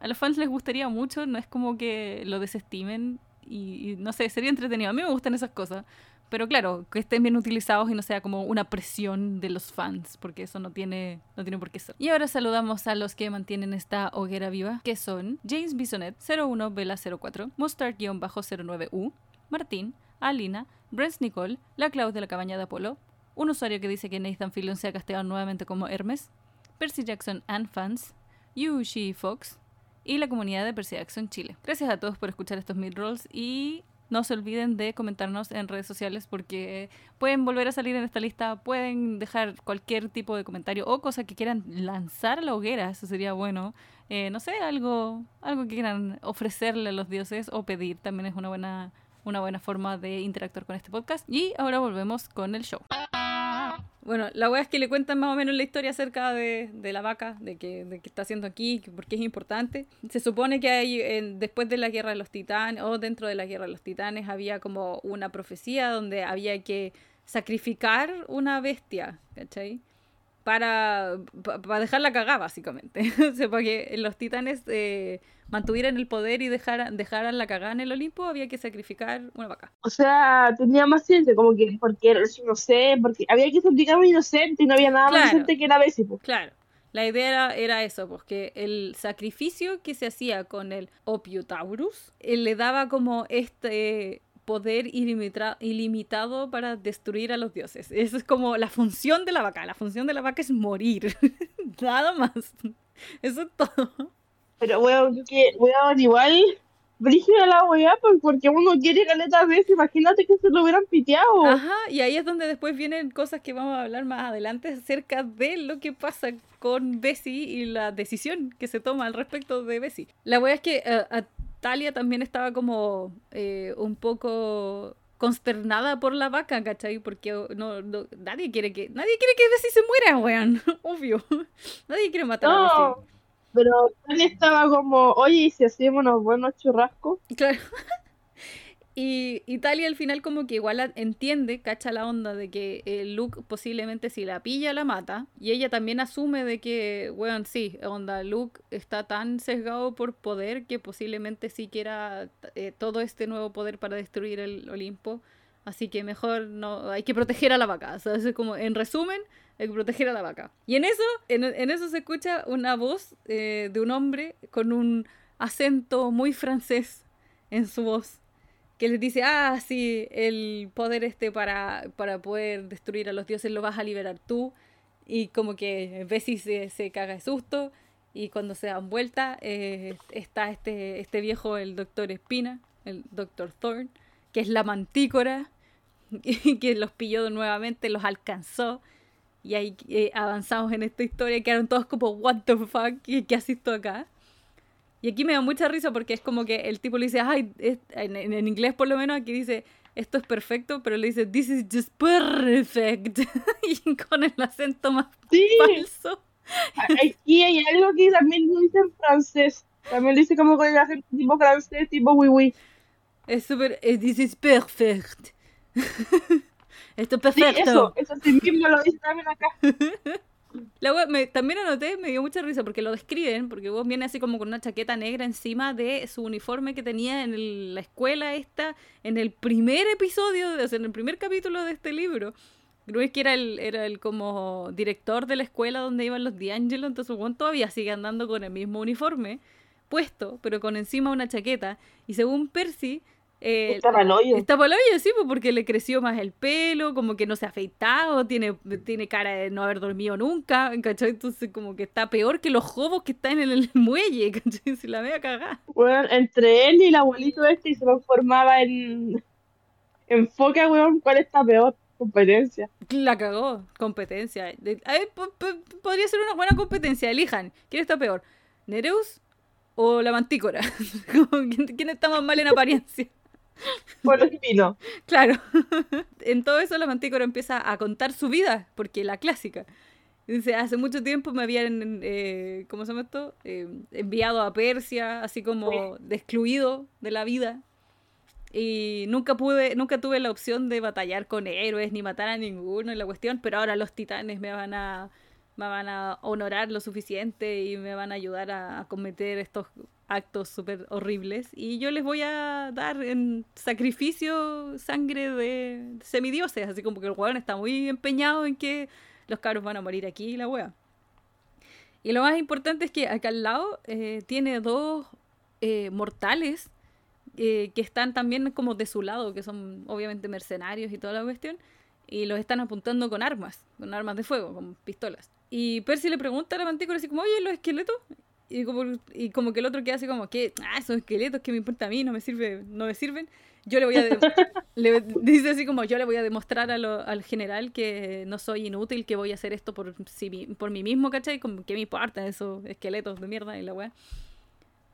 a los fans les gustaría mucho, no es como que lo desestimen. Y, y no sé, sería entretenido. A mí me gustan esas cosas. Pero claro, que estén bien utilizados y no sea como una presión de los fans, porque eso no tiene, no tiene por qué ser. Y ahora saludamos a los que mantienen esta hoguera viva, que son James Bisonet, 01 Vela 04, Mustard-09U, Martín, Alina, Brent Nicole, la Claus de la cabaña de Apolo, un usuario que dice que Nathan Fillion se ha casteado nuevamente como Hermes, Percy Jackson and Fans, Yu Shi Fox y la comunidad de Percy Jackson Chile. Gracias a todos por escuchar estos midrolls y no se olviden de comentarnos en redes sociales porque pueden volver a salir en esta lista, pueden dejar cualquier tipo de comentario o cosa que quieran lanzar a la hoguera, eso sería bueno. Eh, no sé, algo, algo que quieran ofrecerle a los dioses o pedir también es una buena, una buena forma de interactuar con este podcast. Y ahora volvemos con el show. Bueno, la wea es que le cuentan más o menos la historia acerca de, de la vaca, de que, de qué está haciendo aquí, que por qué es importante. Se supone que hay, en- después de la guerra de los titanes, o dentro de la guerra de los titanes, había como una profecía donde había que sacrificar una bestia, ¿cachai? Para, para dejarla cagada, básicamente. *laughs* o sea, para que los titanes eh, mantuvieran el poder y dejaran, dejaran la cagada en el Olimpo, había que sacrificar una vaca. O sea, tenía más ciencia, como que, porque era inocente, porque había que sacrificar un inocente y no había nada Claro. más inocente que la pues. Claro, la idea era, era eso, porque el sacrificio que se hacía con el Opiotaurus eh, le daba como este poder ilimitado para destruir a los dioses. Esa es como la función de la vaca. La función de la vaca es morir. *laughs* Nada más. Eso es todo. Pero, weón, que, weón, igual, brígida la weá, pues, porque uno quiere caleta veces, imagínate que se lo hubieran piteado. Ajá, y ahí es donde después vienen cosas que vamos a hablar más adelante acerca de lo que pasa con Bessie y la decisión que se toma al respecto de Bessie. La wea es que a Talia también estaba como eh, un poco consternada por la vaca, ¿cachai? Porque no, no- nadie quiere que nadie quiere que Bessie se muera, weón, *laughs* obvio. Nadie quiere matar a No, Bessie. pero Tania estaba como, oye, ¿y si hacemos unos buenos churrascos? Claro. *laughs* Y Italia al final como que igual entiende, cacha la onda de que eh, Luke posiblemente si la pilla la mata. Y ella también asume de que, bueno, sí, onda, Luke está tan sesgado por poder que posiblemente sí quiera eh, todo este nuevo poder para destruir el Olimpo. Así que mejor no, hay que proteger a la vaca. O sea, es como, en resumen, hay que proteger a la vaca. Y en eso, en eso se escucha una voz eh, de un hombre con un acento muy francés en su voz que les dice, ah, sí, el poder este para, para poder destruir a los dioses lo vas a liberar tú. Y como que Bessie se, se caga de susto. Y cuando se dan vuelta, eh, está este, este viejo, el doctor Espina, el doctor Thorne, que es la mantícora, y *laughs* que los pilló nuevamente, los alcanzó. Y ahí eh, avanzamos en esta historia, quedaron todos como, what the fuck, ¿qué, qué tú acá? Y aquí me da mucha risa porque es como que el tipo le dice, ay, es- en, en- inglés por lo menos aquí dice, esto es perfecto, pero le dice, this is just perfect. *laughs* y con el acento más Sí, falso. aquí hay algo que también lo dice en francés. También lo dice como con el acento tipo francés, tipo oui, oui. Es súper, eh, this is perfect. *laughs* esto es Sí, perfecto. eso, eso sí mismo lo dice también acá. *laughs* La me- también anoté, me dio mucha risa porque lo describen, porque vos viene así como con una chaqueta negra encima de su uniforme que tenía en el- la escuela esta, en el primer episodio, o sea, en el primer capítulo de este libro. Creo que era el, era el como director de la escuela donde iban los D'Angelo, entonces Juan todavía sigue andando con el mismo uniforme puesto, pero con encima una chaqueta. Y según Percy, eh, Está mal hoyo. Está olla, sí, pues, porque le creció más el pelo, como que no se ha afeitado, tiene, tiene cara de no haber dormido nunca, ¿cachai? Entonces como que está peor que los jobos que están en el *laughs* muelle, ¿cachai? Se la vea cagada. Weón, entre él y el abuelito este y se transformaba en en foca, weón, ¿cuál está peor? Competencia. La cagó, competencia. De- a ver, po- po- podría ser una buena competencia, elijan. ¿Quién está peor? ¿Nereus o la mantícora? *laughs* Como, ¿Quién, quién está más mal en apariencia? *laughs* Por el vino. Claro. *laughs* en todo eso la mantícora empieza a contar su vida, porque la clásica. Dice, hace mucho tiempo me habían, eh, ¿cómo se llama esto? Eh, enviado a Persia, así como excluido de la vida. Y nunca pude, nunca tuve la opción de batallar con héroes ni matar a ninguno en la cuestión, pero ahora los titanes me van a, me van a honorar lo suficiente y me van a ayudar a, a cometer estos actos súper horribles. Y yo les voy a dar en sacrificio sangre de semidioses, así como que el weón está muy empeñado en que los cabros van a morir aquí y la wea. Y lo más importante es que acá al lado eh, tiene dos eh, mortales eh, que están también como de su lado, que son obviamente mercenarios y toda la cuestión, y los están apuntando con armas, con armas de fuego, con pistolas. Y Percy le pregunta a la mantícora así como, oye, los esqueletos. Y como, y como que el otro queda así como, que Ah, esos esqueletos, que me importa a mí? No me, sirve, no me sirven. Yo le voy a... *laughs* le dice así como, yo le voy a demostrar a lo- al general que no soy inútil, que voy a hacer esto por, sí mi- por mí mismo, ¿cachai? Como que me importa esos esqueletos de mierda y la weá.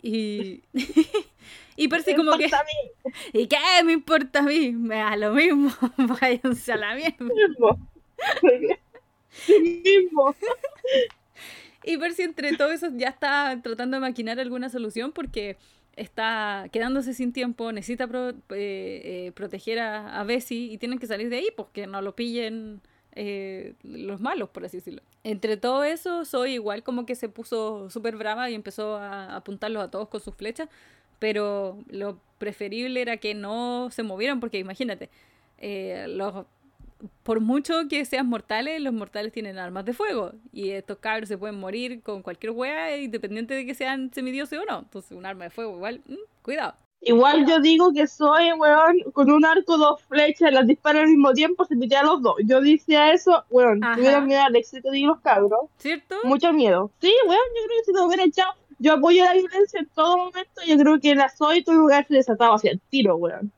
Y... *laughs* y Percy como que... *laughs* ¿Y qué me importa a mí? Me da lo mismo. Váyanse a la mierda. mismo. Sí mismo. Y Percy entre todo eso ya está tratando de maquinar alguna solución porque está quedándose sin tiempo, necesita eh, eh, proteger a, a Bessie y tienen que salir de ahí porque no lo pillen eh, los malos, por así decirlo. Entre todo eso, Zoe igual como que se puso súper brava y empezó a apuntarlos a todos con sus flechas, pero lo preferible era que no se movieran porque imagínate, los por mucho que sean mortales, los mortales tienen armas de fuego. Y estos cabros se pueden morir con cualquier wea, independiente de que sean semidioses o no. Entonces, un arma de fuego, igual, mm, cuidado. Igual yo digo que soy, weón, con un arco, dos flechas, las dispara al mismo tiempo, se pitea a los dos. Yo decía eso, weón, Ajá. tuvieron miedo al éxito de los cabros. ¿Cierto? Mucho miedo. Sí, weón, yo creo que si lo hubiera echado, yo apoyo la violencia en todo momento, yo creo que la soy tu lugar se desataba hacia el tiro, weón.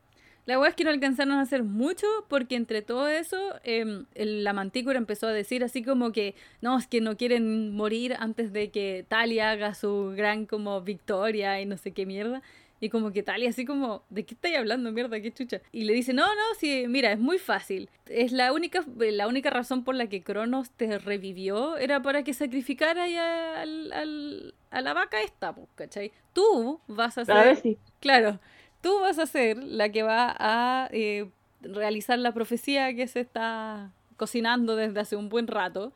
La wea es que no alcanzaron a hacer mucho porque entre todo eso em, la mantícora empezó a decir así como que no, es que no quieren morir antes de que Talia haga su gran como victoria y no sé qué mierda. Y como que Talia así como, ¿de qué estáis hablando, mierda? ¿Qué chucha? Y le dice, no, no, sí, mira, es muy fácil. Es la única, la única razón por la que Cronos te revivió era para que sacrificara a la vaca esta, pues, ¿cachai? Tú vas a A ver ser... si. Claro, tú vas a ser la que va a eh, realizar la profecía que se está cocinando desde hace un buen rato,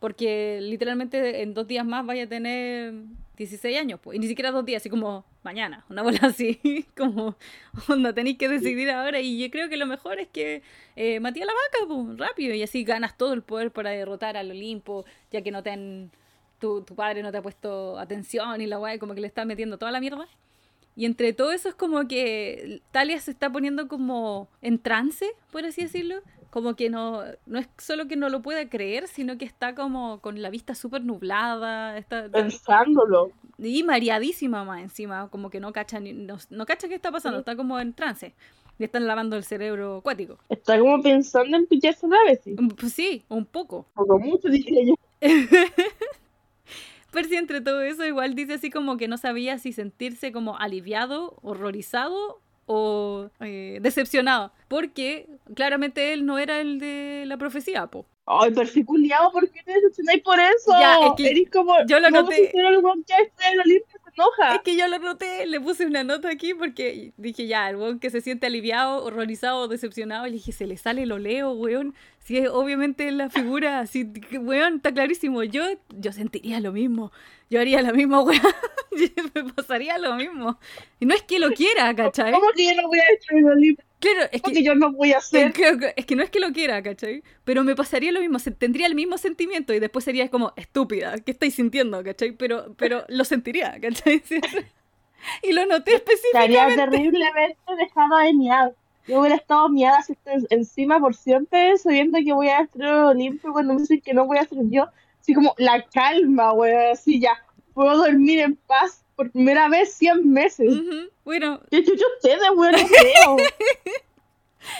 porque literalmente en dos días más vaya a tener 16 años, pues, y ni siquiera dos días, así como mañana, una bola así, *laughs* como, onda, tenéis que decidir ahora, y yo creo que lo mejor es que eh, maté a la vaca, pues, rápido, y así ganas todo el poder para derrotar al Olimpo, ya que no te han... Tu, tu padre no te ha puesto atención y la weá como que le está metiendo toda la mierda. Y entre todo eso es como que Talia se está poniendo como en trance, por así decirlo. Como que no, no es solo que no lo pueda creer, sino que está como con la vista súper nublada. Está, Pensándolo. y mareadísima más encima, como que no cacha, ni- no, no cacha qué está pasando, está como en trance. Le están lavando el cerebro acuático. Está como pensando en pillarse una vez, sí. Un- Pues sí, un poco. Poco mucho, dije yo. *laughs* Percy entre todo eso igual dice así como que no sabía si sentirse como aliviado, horrorizado o eh, decepcionado. Porque claramente él no era el de la profecía, po. Ay, perficuliado, ¿por qué te decepcionáis por eso? Ya, es que Eres como. yo lo ¿cómo noté. el enoja? Es que yo lo noté, le puse una nota aquí porque dije ya, el weón que se siente aliviado, horrorizado, decepcionado, y le dije, se le sale lo leo, weón. Si es obviamente la figura, que, weón, está clarísimo. Yo, yo sentiría lo mismo. Yo haría lo mismo, weón. Me pasaría lo mismo. Y no es que lo quiera, ¿cachai? ¿Cómo que yo no voy a? Claro, es ¿Cómo que, que yo no voy a hacer? que- es que no es que lo quiera, ¿cachai? Pero me pasaría lo mismo, tendría el mismo sentimiento y después sería como, estúpida, ¿qué estáis sintiendo, ¿cachai? Pero, pero lo sentiría, ¿cachai? *laughs* Y lo noté Estaría específicamente. terriblemente dejada de miar. Yo hubiera estado miada encima por siempre, sabiendo que voy a destruir el Olimpo cuando me dicen que no voy a hacer yo. Así como la calma, weón, así ya. Puedo dormir en paz por primera vez 100 meses. Ujú. Bueno, ¿Qué chucho ustedes, weón? No *laughs*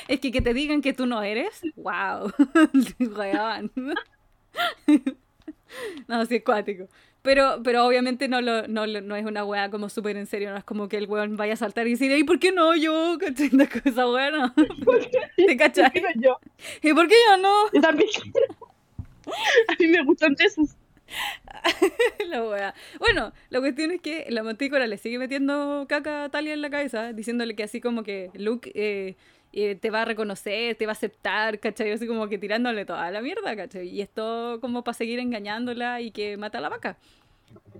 es que que te digan que tú no eres, *laughs* wow. *laughs* No, sí es cuático. Pero, pero obviamente no, lo, no, no es una weá como súper en serio, no es como que el weón vaya a saltar y decir, ¿y por qué no yo? *laughs* ¿Cachai? Una cosa buena. *laughs* ¿Te cachai? Yo. ¿Y por qué yo no? Yo también A mí me gustan esos. *laughs* la wea. Bueno, la cuestión es que la mantícora le sigue metiendo caca a Talia en la cabeza, diciéndole que así como que Luke eh, eh, te va a reconocer, te va a aceptar, ¿cachai? Así como que tirándole toda la mierda, ¿cachai? Y esto como para seguir engañándola y que mata a la vaca.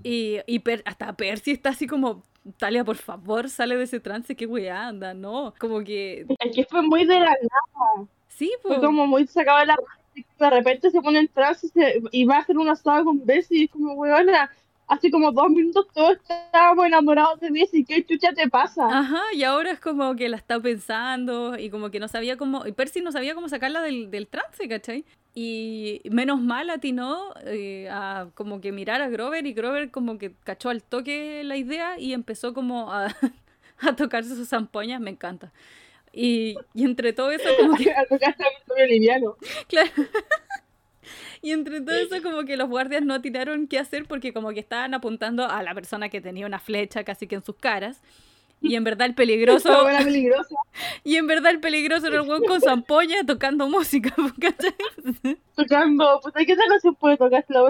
Y, y Per- hasta Percy está así como, Talia, por favor, sale de ese trance, qué weá, anda, no. Como que, Es que fue muy de la nada. sí, Fue pues. como muy sacado de la de repente se pone en trance y, se- y va a hacer una asado con Bessie y es como, weona, hace como dos minutos todos estábamos enamorados de Bessie, ¿qué chucha te pasa? Ajá, y ahora es como que la está pensando y como que no sabía cómo, y Percy no sabía cómo sacarla del, del trance, ¿cachai? Y menos mal atinó eh, a como que mirar a Grover y Grover como que cachó al toque la idea y empezó como a, *laughs* a tocarse sus zampoñas, me encanta. Y, y entre todo eso como que *laughs* liviano. *laughs* Claro. Y entre todo eso, como que los guardias no atinaron qué hacer porque como que estaban apuntando a la persona que tenía una flecha casi que en sus caras. Y en verdad el peligroso, peligrosa. *laughs* y en verdad el peligroso era el weón con zampoña tocando música, *laughs* ¿cachai? Tocando, pues ¿qué otra canción puede tocar la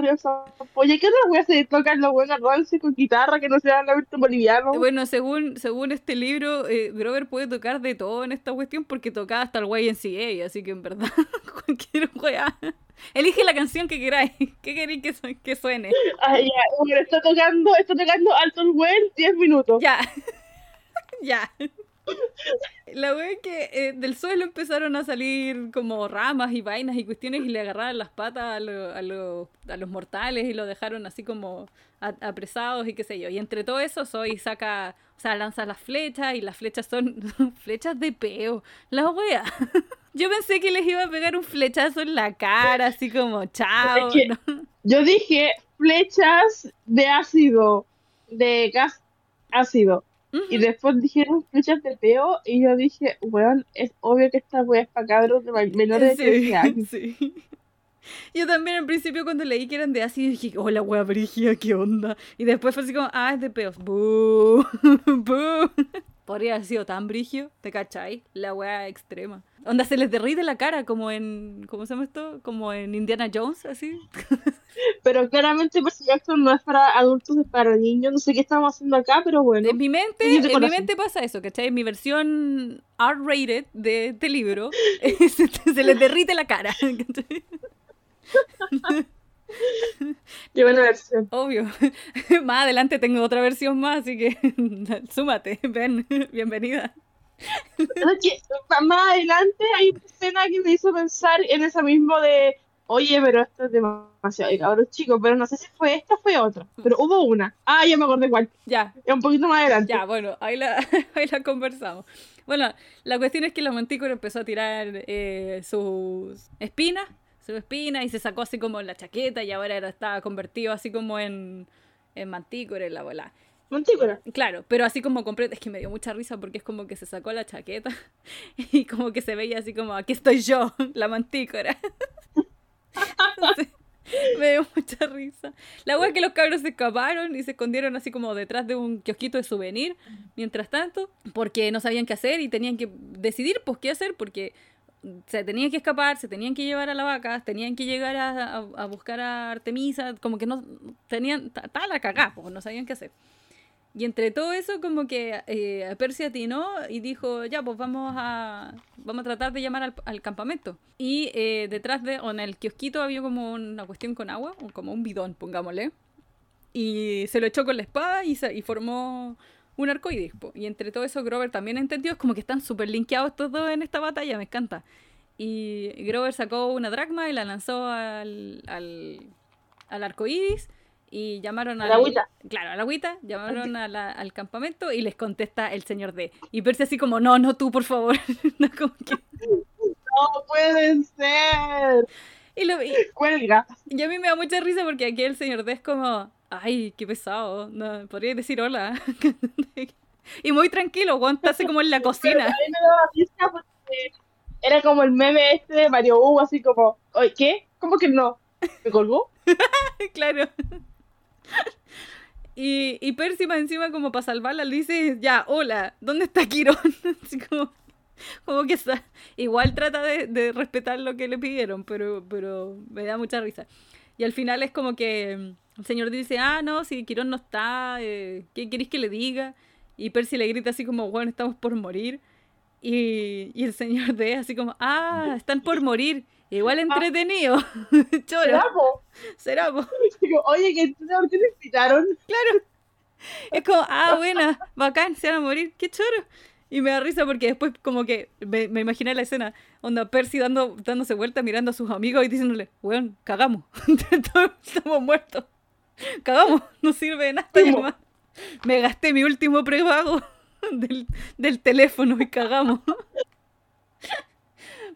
Oye, ¿qué otra a hacer? Tocar la buena rance con guitarra que no sea la versión boliviano. Bueno, según, según este libro, eh, Grover puede tocar de todo en esta cuestión porque tocaba hasta el YNCA, así que en verdad, *laughs* cualquier weá. Elige la canción que queráis. ¿Qué queréis que, su- que suene? Ay, ya, bueno, está tocando, está tocando Alton Well 10 minutos. Ya. *laughs* ya. La wea es que eh, del suelo empezaron a salir como ramas y vainas y cuestiones y le agarraron las patas a, lo- a, lo- a los mortales y lo dejaron así como a- apresados y qué sé yo. Y entre todo eso, Zoe saca, o sea, lanza las flechas y las flechas son *laughs* flechas de peo. La wea. *laughs* Yo pensé que les iba a pegar un flechazo en la cara, así como chao. Es que- ¿no? Yo dije flechas de ácido, de gas ácido. Y después dijeron flechas de peo y yo dije, weón, es obvio que esta wea es para cabros de menores de 13 *laughs* años. Sí. Yo también al principio cuando leí que eran de ácido dije, hola wea brígida, qué onda. Y después fue así como, ah, es de peos. Bú, *laughs* bú. *laughs* Podría haber sido tan brigio, ¿te cachai? La wea extrema. Onda, se les derrite la cara como en, ¿cómo se llama esto? Como en Indiana Jones, así. *laughs* Pero claramente Percy Jackson no es para adultos, es para niños. No sé qué estamos haciendo acá, pero bueno. En mi mente, en mi mente pasa eso, ¿cachai? En mi versión R-rated de este libro, *laughs* se, se les derrite la cara. *laughs* Qué buena versión. Obvio. Más adelante tengo otra versión más, así que súmate, ven, bienvenida. Más adelante hay una escena que me hizo pensar en esa mismo de, oye, pero esto es demasiado de cabros chicos, pero no sé si fue esta o fue otra. Pero hubo una. Ah, ya me acordé cuál. Ya, un poquito más adelante. ya, bueno, ahí la, *laughs* ahí la conversamos. Bueno, la cuestión es que la mantícora empezó a tirar eh, sus espinas, sus espinas, y se sacó así como la chaqueta, y ahora era, estaba convertido así como en, en mantícora la bola. Mantícora. Claro, pero así como completo, es que me dio mucha risa porque es como que se sacó la chaqueta *laughs* y como que se veía así como, aquí estoy yo, *laughs* la mantícora. *laughs* Me dio mucha risa. La wea es que los cabros se escaparon y se escondieron así como detrás de un kiosquito de souvenir, mientras tanto, porque no sabían qué hacer y tenían que decidir pues qué hacer porque se tenían que escapar, se tenían que llevar a la vaca, tenían que llegar a, a- a buscar a Artemisa, como que no tenían, estaba la cagá, pues no sabían qué hacer. Y entre todo eso, como que eh, Percy atinó y dijo, ya, pues vamos a, vamos a tratar de llamar al, al campamento. Y eh, detrás de, o en el kiosquito había como una cuestión con agua, o como un bidón, pongámosle. Y se lo echó con la espada y, se- y formó un arcoíris. Y entre todo eso, Grover también entendió, es como que están súper linkeados estos dos en esta batalla, me encanta. Y Grover sacó una dracma y la lanzó al, al, al arcoíris y llamaron A la agüita. Claro, a la agüita, llamaron a la- al campamento y les contesta el señor D. Y Percy así como, no, no tú, por favor. *laughs* No, como que- No puede ser. y, lo, y, Cuelga. y a mí me da mucha risa porque aquí el señor D es como, ay, qué pesado, no, podría decir hola. *laughs* y muy tranquilo, aguanta así como en la cocina. a mí me daba risa porque era como el meme este de Mario Hugo, así como, ¿qué? ¿Cómo que no? ¿Me colgó? *laughs* claro. *laughs* Y, y Percy más encima como para salvarla le dice, ya, hola, ¿dónde está Quirón? *laughs* Así como, Como que sa- igual trata de, de respetar lo que le pidieron, pero, pero me da mucha risa. Y al final es como que mm, el señor dice, ah, no, si Quirón no está, eh, ¿qué queréis que le diga? Y Percy le grita así como, bueno, estamos por morir. Y, y el señor D así como, ah, están por morir. Igual entretenido. *laughs* Choro, ¿Será, po? será, po. Digo, Oye, que ¿por qué te invitaron? Es como, ah, buena, bacán, se van a morir, qué choro. Y me da risa porque después como que me, me imaginé la escena, onda Percy dando, dándose vuelta, mirando a sus amigos y diciéndole, weón, cagamos, *laughs* estamos muertos, cagamos, no sirve de nada. Me gasté mi último prepago *laughs* del, del teléfono y cagamos.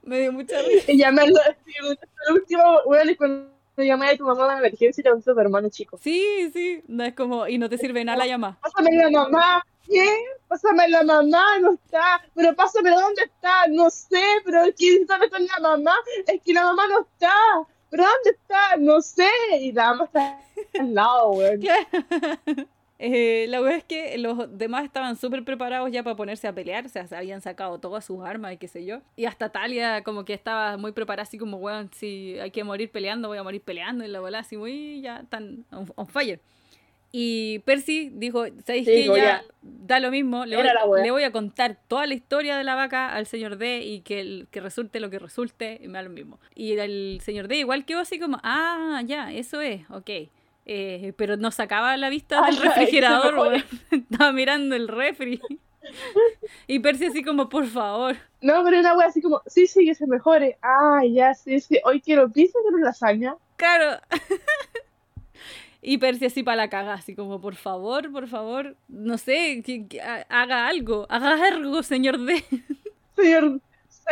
Me dio mucha *laughs* risa. Y llamé al el último, es cuando llamé a tu mamá a la emergencia y te contó tu hermano chico. Sí, sí, no es como, y no te sirve de nada la llamada. Pásame la mamá. ¿Qué? Pásame la mamá, no está. Pero pásame dónde está, no sé, pero quién sabe dónde está la mamá. Es que la mamá no está. ¿Pero dónde está? No sé. Y la mamá está al lado, weón. *laughs* Eh, la verdad es que los demás estaban súper preparados ya para ponerse a pelear, o sea, se habían sacado todas sus armas y qué sé yo. Y hasta Talia como que estaba muy preparada, así como, weón, si hay que morir peleando, voy a morir peleando, y la bola así muy, ya tan on, on fire. Y Percy dijo, ¿sabéis Sí, dijo, Ya ya. da lo mismo, le voy, le a contar toda la historia de la vaca al señor D y que, el- que resulte lo que resulte, y me da lo mismo. Y el señor D igual quedó así como, ah, ya, eso es, ok. Eh, pero no sacaba la vista del Ay, ay, refrigerador, weón. *laughs* Estaba mirando el refri. *laughs* Y Percy así como, por favor. No, pero una wea así como, sí, sí, que se mejore. Ah, ya, sí, sí. Hoy quiero pizza, quiero lasaña. Claro. *laughs* Y Percy así para la caga, así como, por favor, por favor, no sé, que, que ha- haga algo, haga algo, señor D. Señor,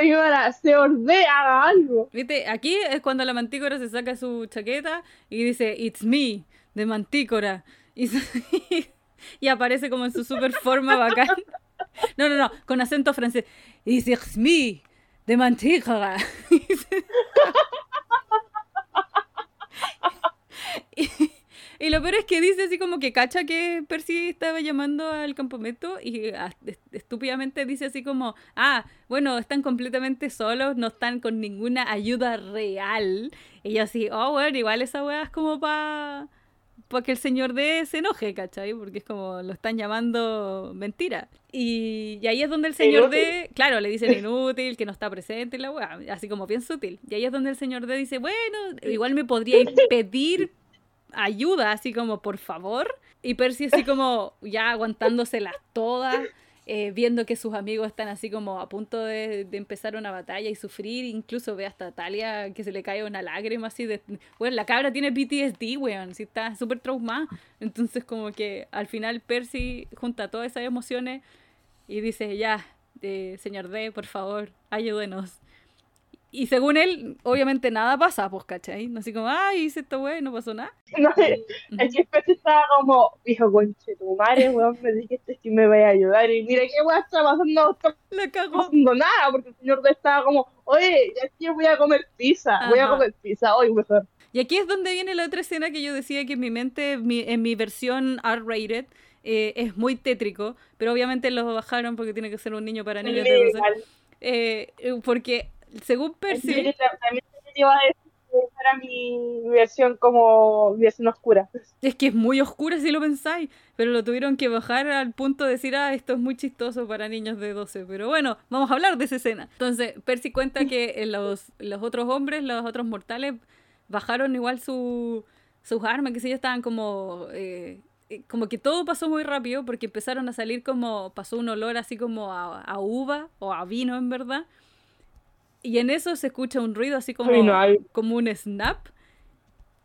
señora, señor D, haga algo. ¿Viste? Aquí es cuando la mantícora se saca su chaqueta y dice, It's me, de mantícora. Y, se- *laughs* y aparece como en su super forma bacán. No, no, no, con acento francés. It's me, de mantícora. *laughs* Y, se- *laughs* y- lo peor es que dice así como que cacha que Percy estaba llamando al campamento y ah, est- estúpidamente dice así como, ah, bueno, están completamente solos, no están con ninguna ayuda real. Y yo así, oh, bueno, igual esa weá es como para que el señor D se enoje, ¿cachai? Porque es como lo están llamando mentira. Y, y ahí es donde el señor D, claro, le dicen *laughs* inútil, que no está presente, y la weá, así como bien sutil. Y ahí es donde el señor D dice, bueno, igual me podríais pedir *laughs* ayuda, así como, por favor. Y Percy así como *laughs* ya aguantándoselas todas, eh, viendo que sus amigos están así como a punto de, empezar una batalla y sufrir. Incluso ve hasta Talia que se le cae una lágrima así de... Bueno, la cabra tiene PTSD, weón, sí está súper traumada. Entonces como que al final Percy junta todas esas emociones y dice, ya, eh, señor D, por favor, ayúdenos. Y según él, obviamente nada pasa, pues, ¿cachai? No así como, ay, hice esto, güey, no pasó nada. No, que Pepe estaba como, dijo, conche tu madre, weón, me dijiste que me vaya a ayudar. Y mira qué weón está pasando, no cagó. pasando nada, porque el señor estaba como, oye, ya que voy a comer pizza, voy a comer pizza hoy mejor. Y aquí es donde viene la otra escena que yo decía que en mi mente, mi- en mi versión R-rated, eh, es muy tétrico, pero obviamente lo bajaron porque tiene que ser un niño para niños de 12. Igual. Eh, eh, porque según Percy, También te iba a decir que era mi versión como versión oscura. es que es muy oscura si lo pensáis, pero lo tuvieron que bajar al punto de decir, ah, esto es muy chistoso para niños de 12. Pero bueno, vamos a hablar de esa escena. Entonces, Percy cuenta que *laughs* los, los otros hombres, los otros mortales, bajaron igual su, sus armas, que sé yo, estaban como... eh, eh, como que todo pasó muy rápido porque empezaron a salir como, pasó un olor así como a, a uva o a vino en verdad. Y en eso se escucha un ruido así como, Ay, no, ay. como un snap.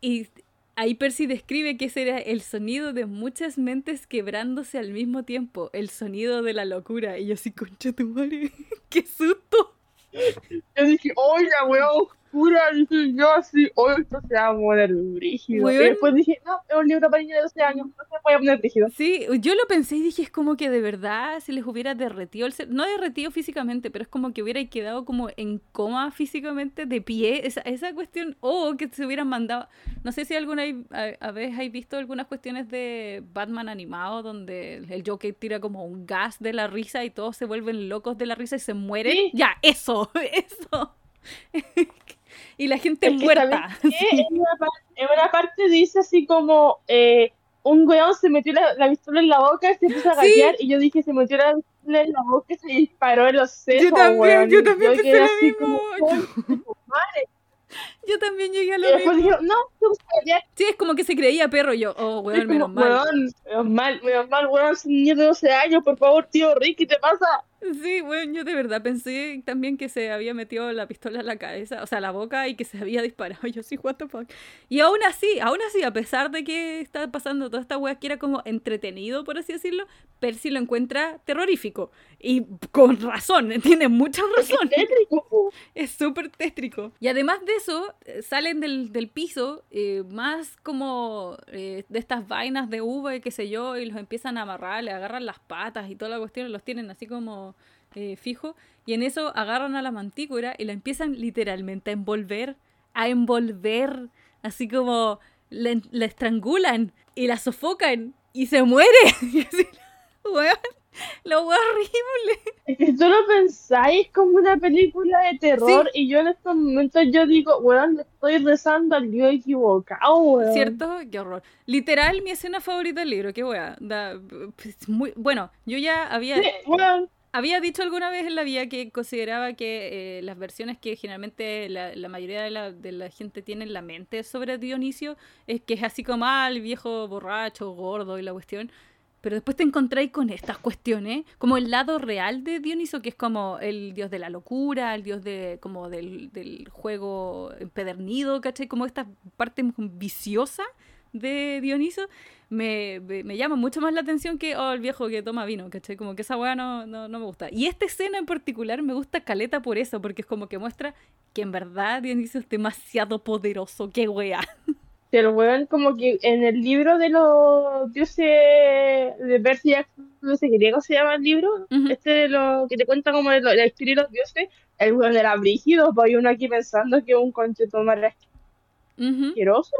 Y ahí Percy describe que ese era el sonido de muchas mentes quebrándose al mismo tiempo. El sonido de la locura. Y yo así, concha tu madre, *laughs* qué susto. Yo dije, oiga, weón, oscura, dije yo así, hoy esto se va a poner brígido. Weón. Y después dije, no, es un libro para niños de 12 años, no se puede poner brígido. Sí, yo lo pensé y dije, es como que de verdad si les hubiera derretido el cer- no derretido físicamente, pero es como que hubiera quedado como en coma físicamente, de pie, esa, esa cuestión, o que se hubieran mandado, no sé si alguna a, a vez habéis visto algunas cuestiones de Batman animado donde el Joker tira como un gas de la risa y todos se vuelven locos de la risa y se mueren. Sí. Ya, eso, *laughs* eso. Y la gente Es muerta. *laughs* En, una par- en una parte dice así como, eh, un weón se metió la, la pistola en la boca y se puso a gatear, y yo dije, se metió la pistola en la boca y se disparó en los sesos, también, weón. yo también pensé lo mismo. Yo también llegué a lo mismo. dijeron, no, gatear. Sí, es como que se creía perro yo, oh, weón, como, menos mal. Weón, menos mal, menos mal, weón, es un niño de 12 años, por favor, tío Ricky, ¿qué te pasa? Sí, bueno, yo de verdad pensé también que se había metido la pistola en la cabeza, o sea, la boca y que se había disparado. *laughs* Yo sí, what the fuck. Y aún así, aún así, a pesar de que está pasando toda esta wea que era como entretenido, por así decirlo, Percy lo encuentra terrorífico. Y con razón, *laughs* tiene mucha razón. Es súper tétrico. Y además de eso, salen del, del piso eh, más como eh, de estas vainas de uva y qué sé yo, y los empiezan a amarrar, le agarran las patas y toda la cuestión, los tienen así como eh, fijo. Y en eso agarran a la mantícora y la empiezan literalmente a envolver, a envolver, así como la, la estrangulan y la sofocan y se muere. *laughs* Y así, *laughs* wea horrible. Es que solo pensáis como una película de terror y yo en estos momentos yo digo, weón, le estoy rezando al dios equivocado, weón. ¿Cierto? Qué horror. Literal, mi escena favorita del libro, qué. Da- pues, muy, bueno, yo ya había, Sí, weón. había dicho alguna vez en la vida que consideraba que eh, las versiones que generalmente la, la mayoría de la, de la gente tiene en la mente sobre Dionisio es que es así como ah, el viejo borracho, gordo y la cuestión. Pero después te encontráis con estas cuestiones, como el lado real de Dioniso, que es como el dios de la locura, el dios de como del, del juego empedernido, ¿cachai? Como esta parte viciosa de Dioniso, me, me, llama mucho más la atención que oh, el viejo que toma vino, ¿cachai? Como que esa weá no, no, no me gusta. Y esta escena en particular me gusta caleta por eso, porque es como que muestra que en verdad Dioniso es demasiado poderoso, qué weá. *laughs* Que el weón como que en el libro de los dioses de Jackson, no sé griego se llama el libro, este de lo que te cuenta como lo- la historia de los dioses, el weón era brígido, pues hay uno aquí pensando que es un concheto más Ujú. asqueroso.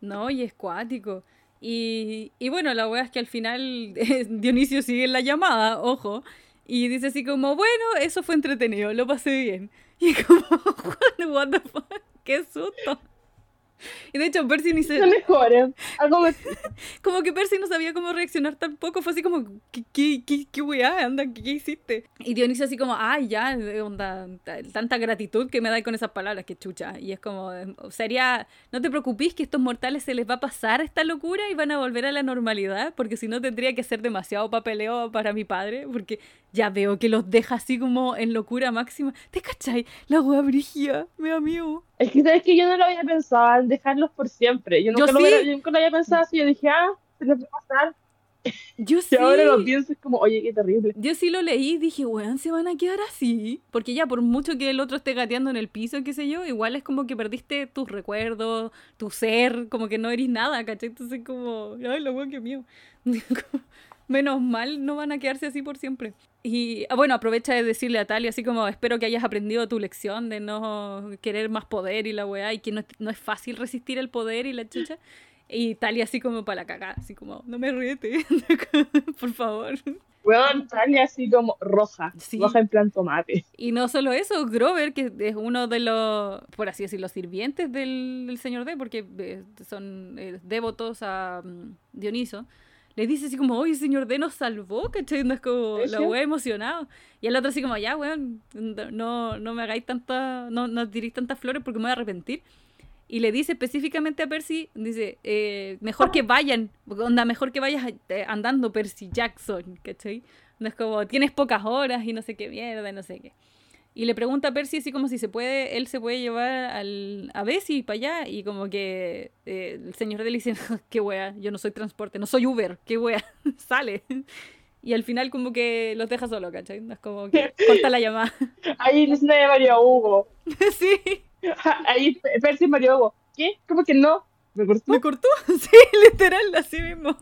No, y es cuático. Y, y bueno, la wea es que al final *laughs* Dionisio sigue en la llamada, ojo, y dice así como, bueno, eso fue entretenido, lo pasé bien. *laughs* Y es como, *laughs* what the fuck, qué susto. Y de hecho Percy ni se... Lo mejor, ¿eh? Algo *laughs* Como que Percy no sabía cómo reaccionar tampoco, fue así como, ¿qué, qué, qué, qué weá, anda, ¿qué, qué hiciste? Y Dionisio así como, ay, ya, eh, onda, ta- tanta gratitud que me da con esas palabras, que chucha. Y es como, eh, sería, no te preocupes que a estos mortales se les va a pasar esta locura y van a volver a la normalidad, porque si no tendría que ser demasiado papeleo para mi padre, porque ya veo que los deja así como en locura máxima. ¿Te cachai? La weá brigia, mi amigo. Es que sabes que yo no lo había pensado en dejarlos por siempre. Yo nunca, Yo lo, sí. hubiera- yo nunca lo había pensado así. Yo dije, ah, se les va a pasar. *laughs* Yo Y sí. ahora lo pienso es como, oye, qué terrible. Yo sí lo leí y dije, weón, se van a quedar así. Porque ya, por mucho que el otro esté gateando en el piso, qué sé yo, igual es como que perdiste tus recuerdos, tu ser, como que no eres nada, ¿cachai? Entonces, como, ay, la weón, qué mío. *laughs* Menos mal, no van a quedarse así por siempre. Y ah, bueno, aprovecha de decirle a Talia así como, espero que hayas aprendido tu lección de no querer más poder y la weá, y que no, no es fácil resistir el poder y la chucha. Y Talia así como para la cagada, así como, no me riete, *laughs* por favor. Weón, sale así como roja. Sí. Roja en plan tomate. Y no solo eso, Grover, que es uno de los, por así decirlo, sirvientes del, del señor D, porque eh, son eh, devotos a mm, Dioniso, le dice así como, oye, el señor D nos salvó, ¿cachai? No es como la wea emocionado. Y el otro así como, ya, weón, no, no me hagáis tanta, no, no tiréis tantas flores porque me voy a arrepentir. Y le dice específicamente a Percy, dice, eh, mejor que vayan, onda, mejor que vayas eh, andando Percy Jackson, ¿cachai? No es como, tienes pocas horas y no sé qué mierda y no sé qué. Y le pregunta a Percy así como si se puede, él se puede llevar al, a Bessie para allá y como que eh, el señor D le dice, qué wea, yo no soy transporte, no soy Uber, qué wea, *laughs* sale. Y al final como que los deja solo, ¿cachai? Es como que *laughs* corta la llamada. Ahí es de María Hugo. *laughs* sí. Ahí Percy Mario ¿qué? ¿Cómo que no? ¿Me cortó? ¿Me cortó? Sí, literal, así mismo.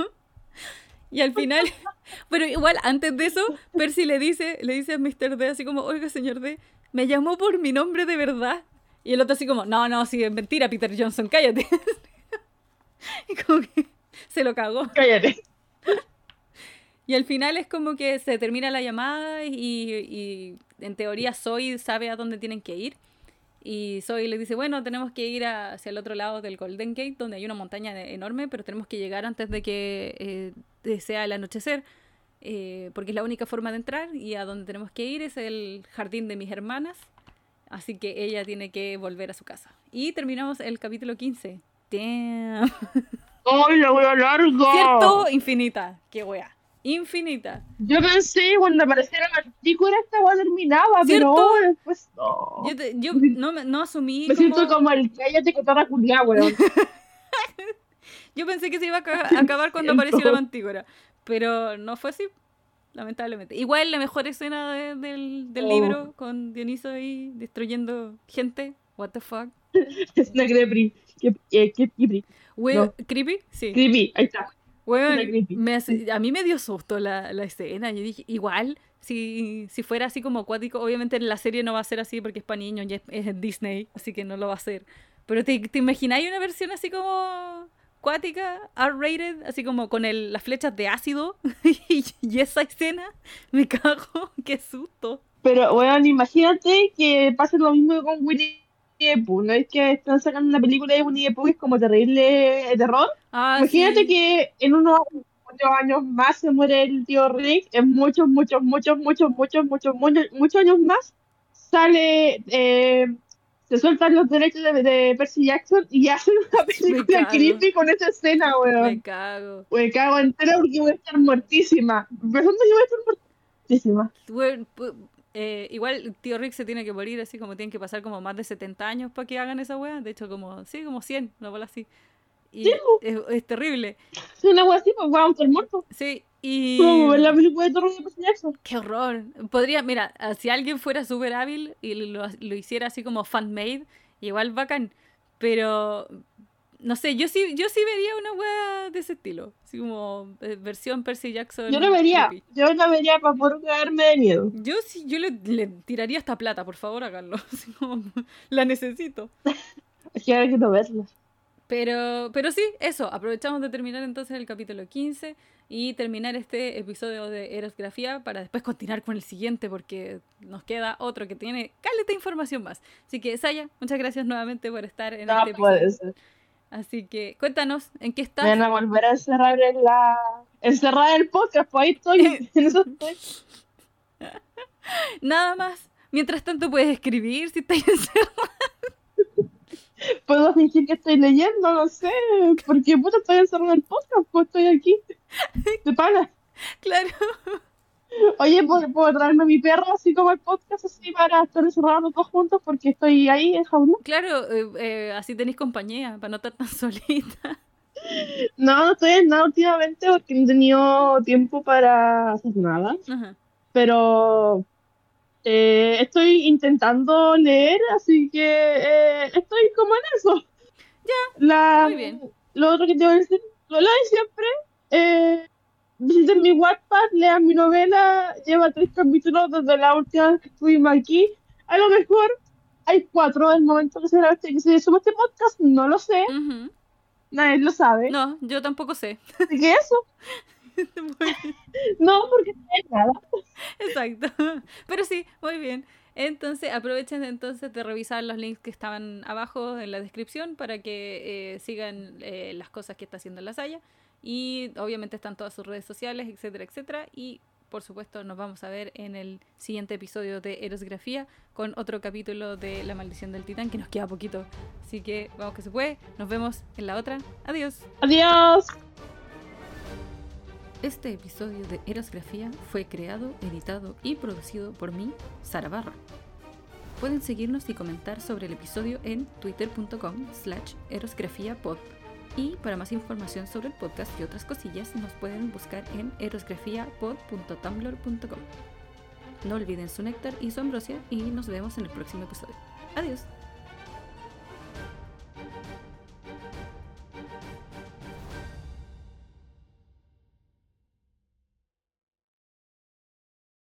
Y al final, *laughs* pero igual antes de eso, Percy le dice, le dice a Mr. D así como, oiga, señor D, me llamó por mi nombre de verdad. Y el otro así como, no, no, sí, es mentira, Peter Johnson, cállate. *laughs* y como que se lo cagó. Cállate. Y al final es como que se termina la llamada y, y en teoría Zoe sabe a dónde tienen que ir. Y Zoe le dice, bueno, tenemos que ir hacia el otro lado del Golden Gate, donde hay una montaña de- enorme, pero tenemos que llegar antes de que eh, sea el anochecer, eh, porque es la única forma de entrar, y a donde tenemos que ir es el jardín de mis hermanas, así que ella tiene que volver a su casa. Y terminamos el capítulo 15. Damn. ¡Ay, la wea larga! *laughs* ¿Cierto? Infinita. Qué wea. Infinita. Yo pensé cuando apareciera la artículo esta wea terminaba, ¿Cierto? pero después no. Yo, te- yo no, no asumí Me siento como- el cállate que te culiá, weón. *laughs* Yo pensé que se iba a ca- a acabar cuando apareció la mantícora, pero no fue así, lamentablemente. Igual la mejor escena de- del, del Oh. libro, con Dioniso ahí destruyendo gente, what the fuck. *laughs* Es una creepy. Que, creepy. We- No. ¿Creepy? Sí. Creepy, ahí está. Me hace- a mí me dio susto la, la escena. Yo dije, igual, si, si fuera así como acuático, obviamente en la serie no va a ser así porque es para niños y es, es Disney, así que no lo va a hacer. Pero ¿te, te imagináis una versión así como acuática, R-rated, así como con el, las flechas de ácido *laughs* y, y esa escena? Me cago, *laughs* qué susto. Pero, weón, imagínate que pase lo mismo con Winnie the Pooh. ¿No es que están sacando una película de Winnie the Pooh es como terrible eh, terror? Ah, Imagínate sí. que en unos muchos años más se muere el tío Rick, en muchos, muchos, muchos, muchos, muchos, muchos, muchos, muchos años más sale, eh, se sueltan los derechos de, de Percy Jackson y *laughs* hacen una película creepy con esa escena, Me weón. cago. Me cago entera porque voy a estar muertísima. Pensando que voy a estar muertísima. Eh, igual el tío Rick se tiene que morir así como tienen que pasar como más de 70 años para que hagan esa wea. De hecho, como, sí, como 100, una bola así. Y Sí, es, es terrible. Si una wea así, pues vamos a estar muertos. Sí, y... Como la película de terror de Jackson. Qué horror. Podría, mira, ah, si alguien fuera súper hábil y lo, lo hiciera así como fan-made, igual bacán. Pero, no sé, yo sí, yo sí vería una wea de ese estilo. Así como eh, versión Percy Jackson. Yo lo vería. creepy. Yo lo vería para poder caerme de miedo. Yo sí, yo le, le tiraría esta plata, por favor, háganlo. *laughs* Así como, la necesito. Es que ahora quiero verla. Pero, pero sí, eso, aprovechamos de terminar entonces el capítulo 15 y terminar este episodio de Erosgrafía para después continuar con el siguiente porque nos queda otro que tiene caleta información más. Así que, Saya, muchas gracias nuevamente por estar en No este puede episodio. ser. Así que, cuéntanos, ¿en qué estás? van a volver a encerrar en la. Encerrar el podcast, pues ahí *laughs* *laughs* estoy. Nada más. Mientras tanto puedes escribir si estás *laughs* encerrado. *laughs* Puedo fingir que estoy leyendo, no sé. Porque puta estoy encerrado en el podcast, pues estoy aquí. De pana. *laughs* Claro. Oye, ¿puedo, puedo traerme a mi perro así como el podcast, así para estar encerrados los dos juntos porque estoy ahí en jaula? Claro, eh, eh, así tenéis compañía para no estar tan *laughs* solita. No, no estoy en nada últimamente porque no he tenido tiempo para hacer nada. Ajá. pero eh, estoy intentando leer, así que eh, estoy como en eso. Ya, la, muy bien. Lo otro que te voy a decir, lo leo siempre. Eh, *laughs* visiten mi Wattpad, lean mi novela, lleva tres capítulos desde la última vez que estuvimos aquí. A lo mejor hay cuatro del momento que se, este- que se sube este podcast, no lo sé, nadie lo sabe. No, yo tampoco sé. Así que eso, *laughs* *laughs* no, porque no hay nada. Exacto. *laughs* Pero sí, muy bien. Entonces, aprovechen entonces de revisar los links que estaban abajo en la descripción para que eh, sigan eh, las cosas que está haciendo la Saya. Y obviamente están todas sus redes sociales, etcétera, etcétera. Y por supuesto, nos vamos a ver en el siguiente episodio de Erosgrafía con otro capítulo de La Maldición del Titán, que nos queda poquito. Así que vamos que se puede. Nos vemos en la otra. Adiós. Adiós. Este episodio de Erosgrafía fue creado, editado y producido por mí, Sara Barra. Pueden seguirnos y comentar sobre el episodio en twitter.com slash erosgrafiapod y para más información sobre el podcast y otras cosillas nos pueden buscar en erosgrafiapod.tumblr.com. No olviden su néctar y su ambrosia y nos vemos en el próximo episodio. Adiós.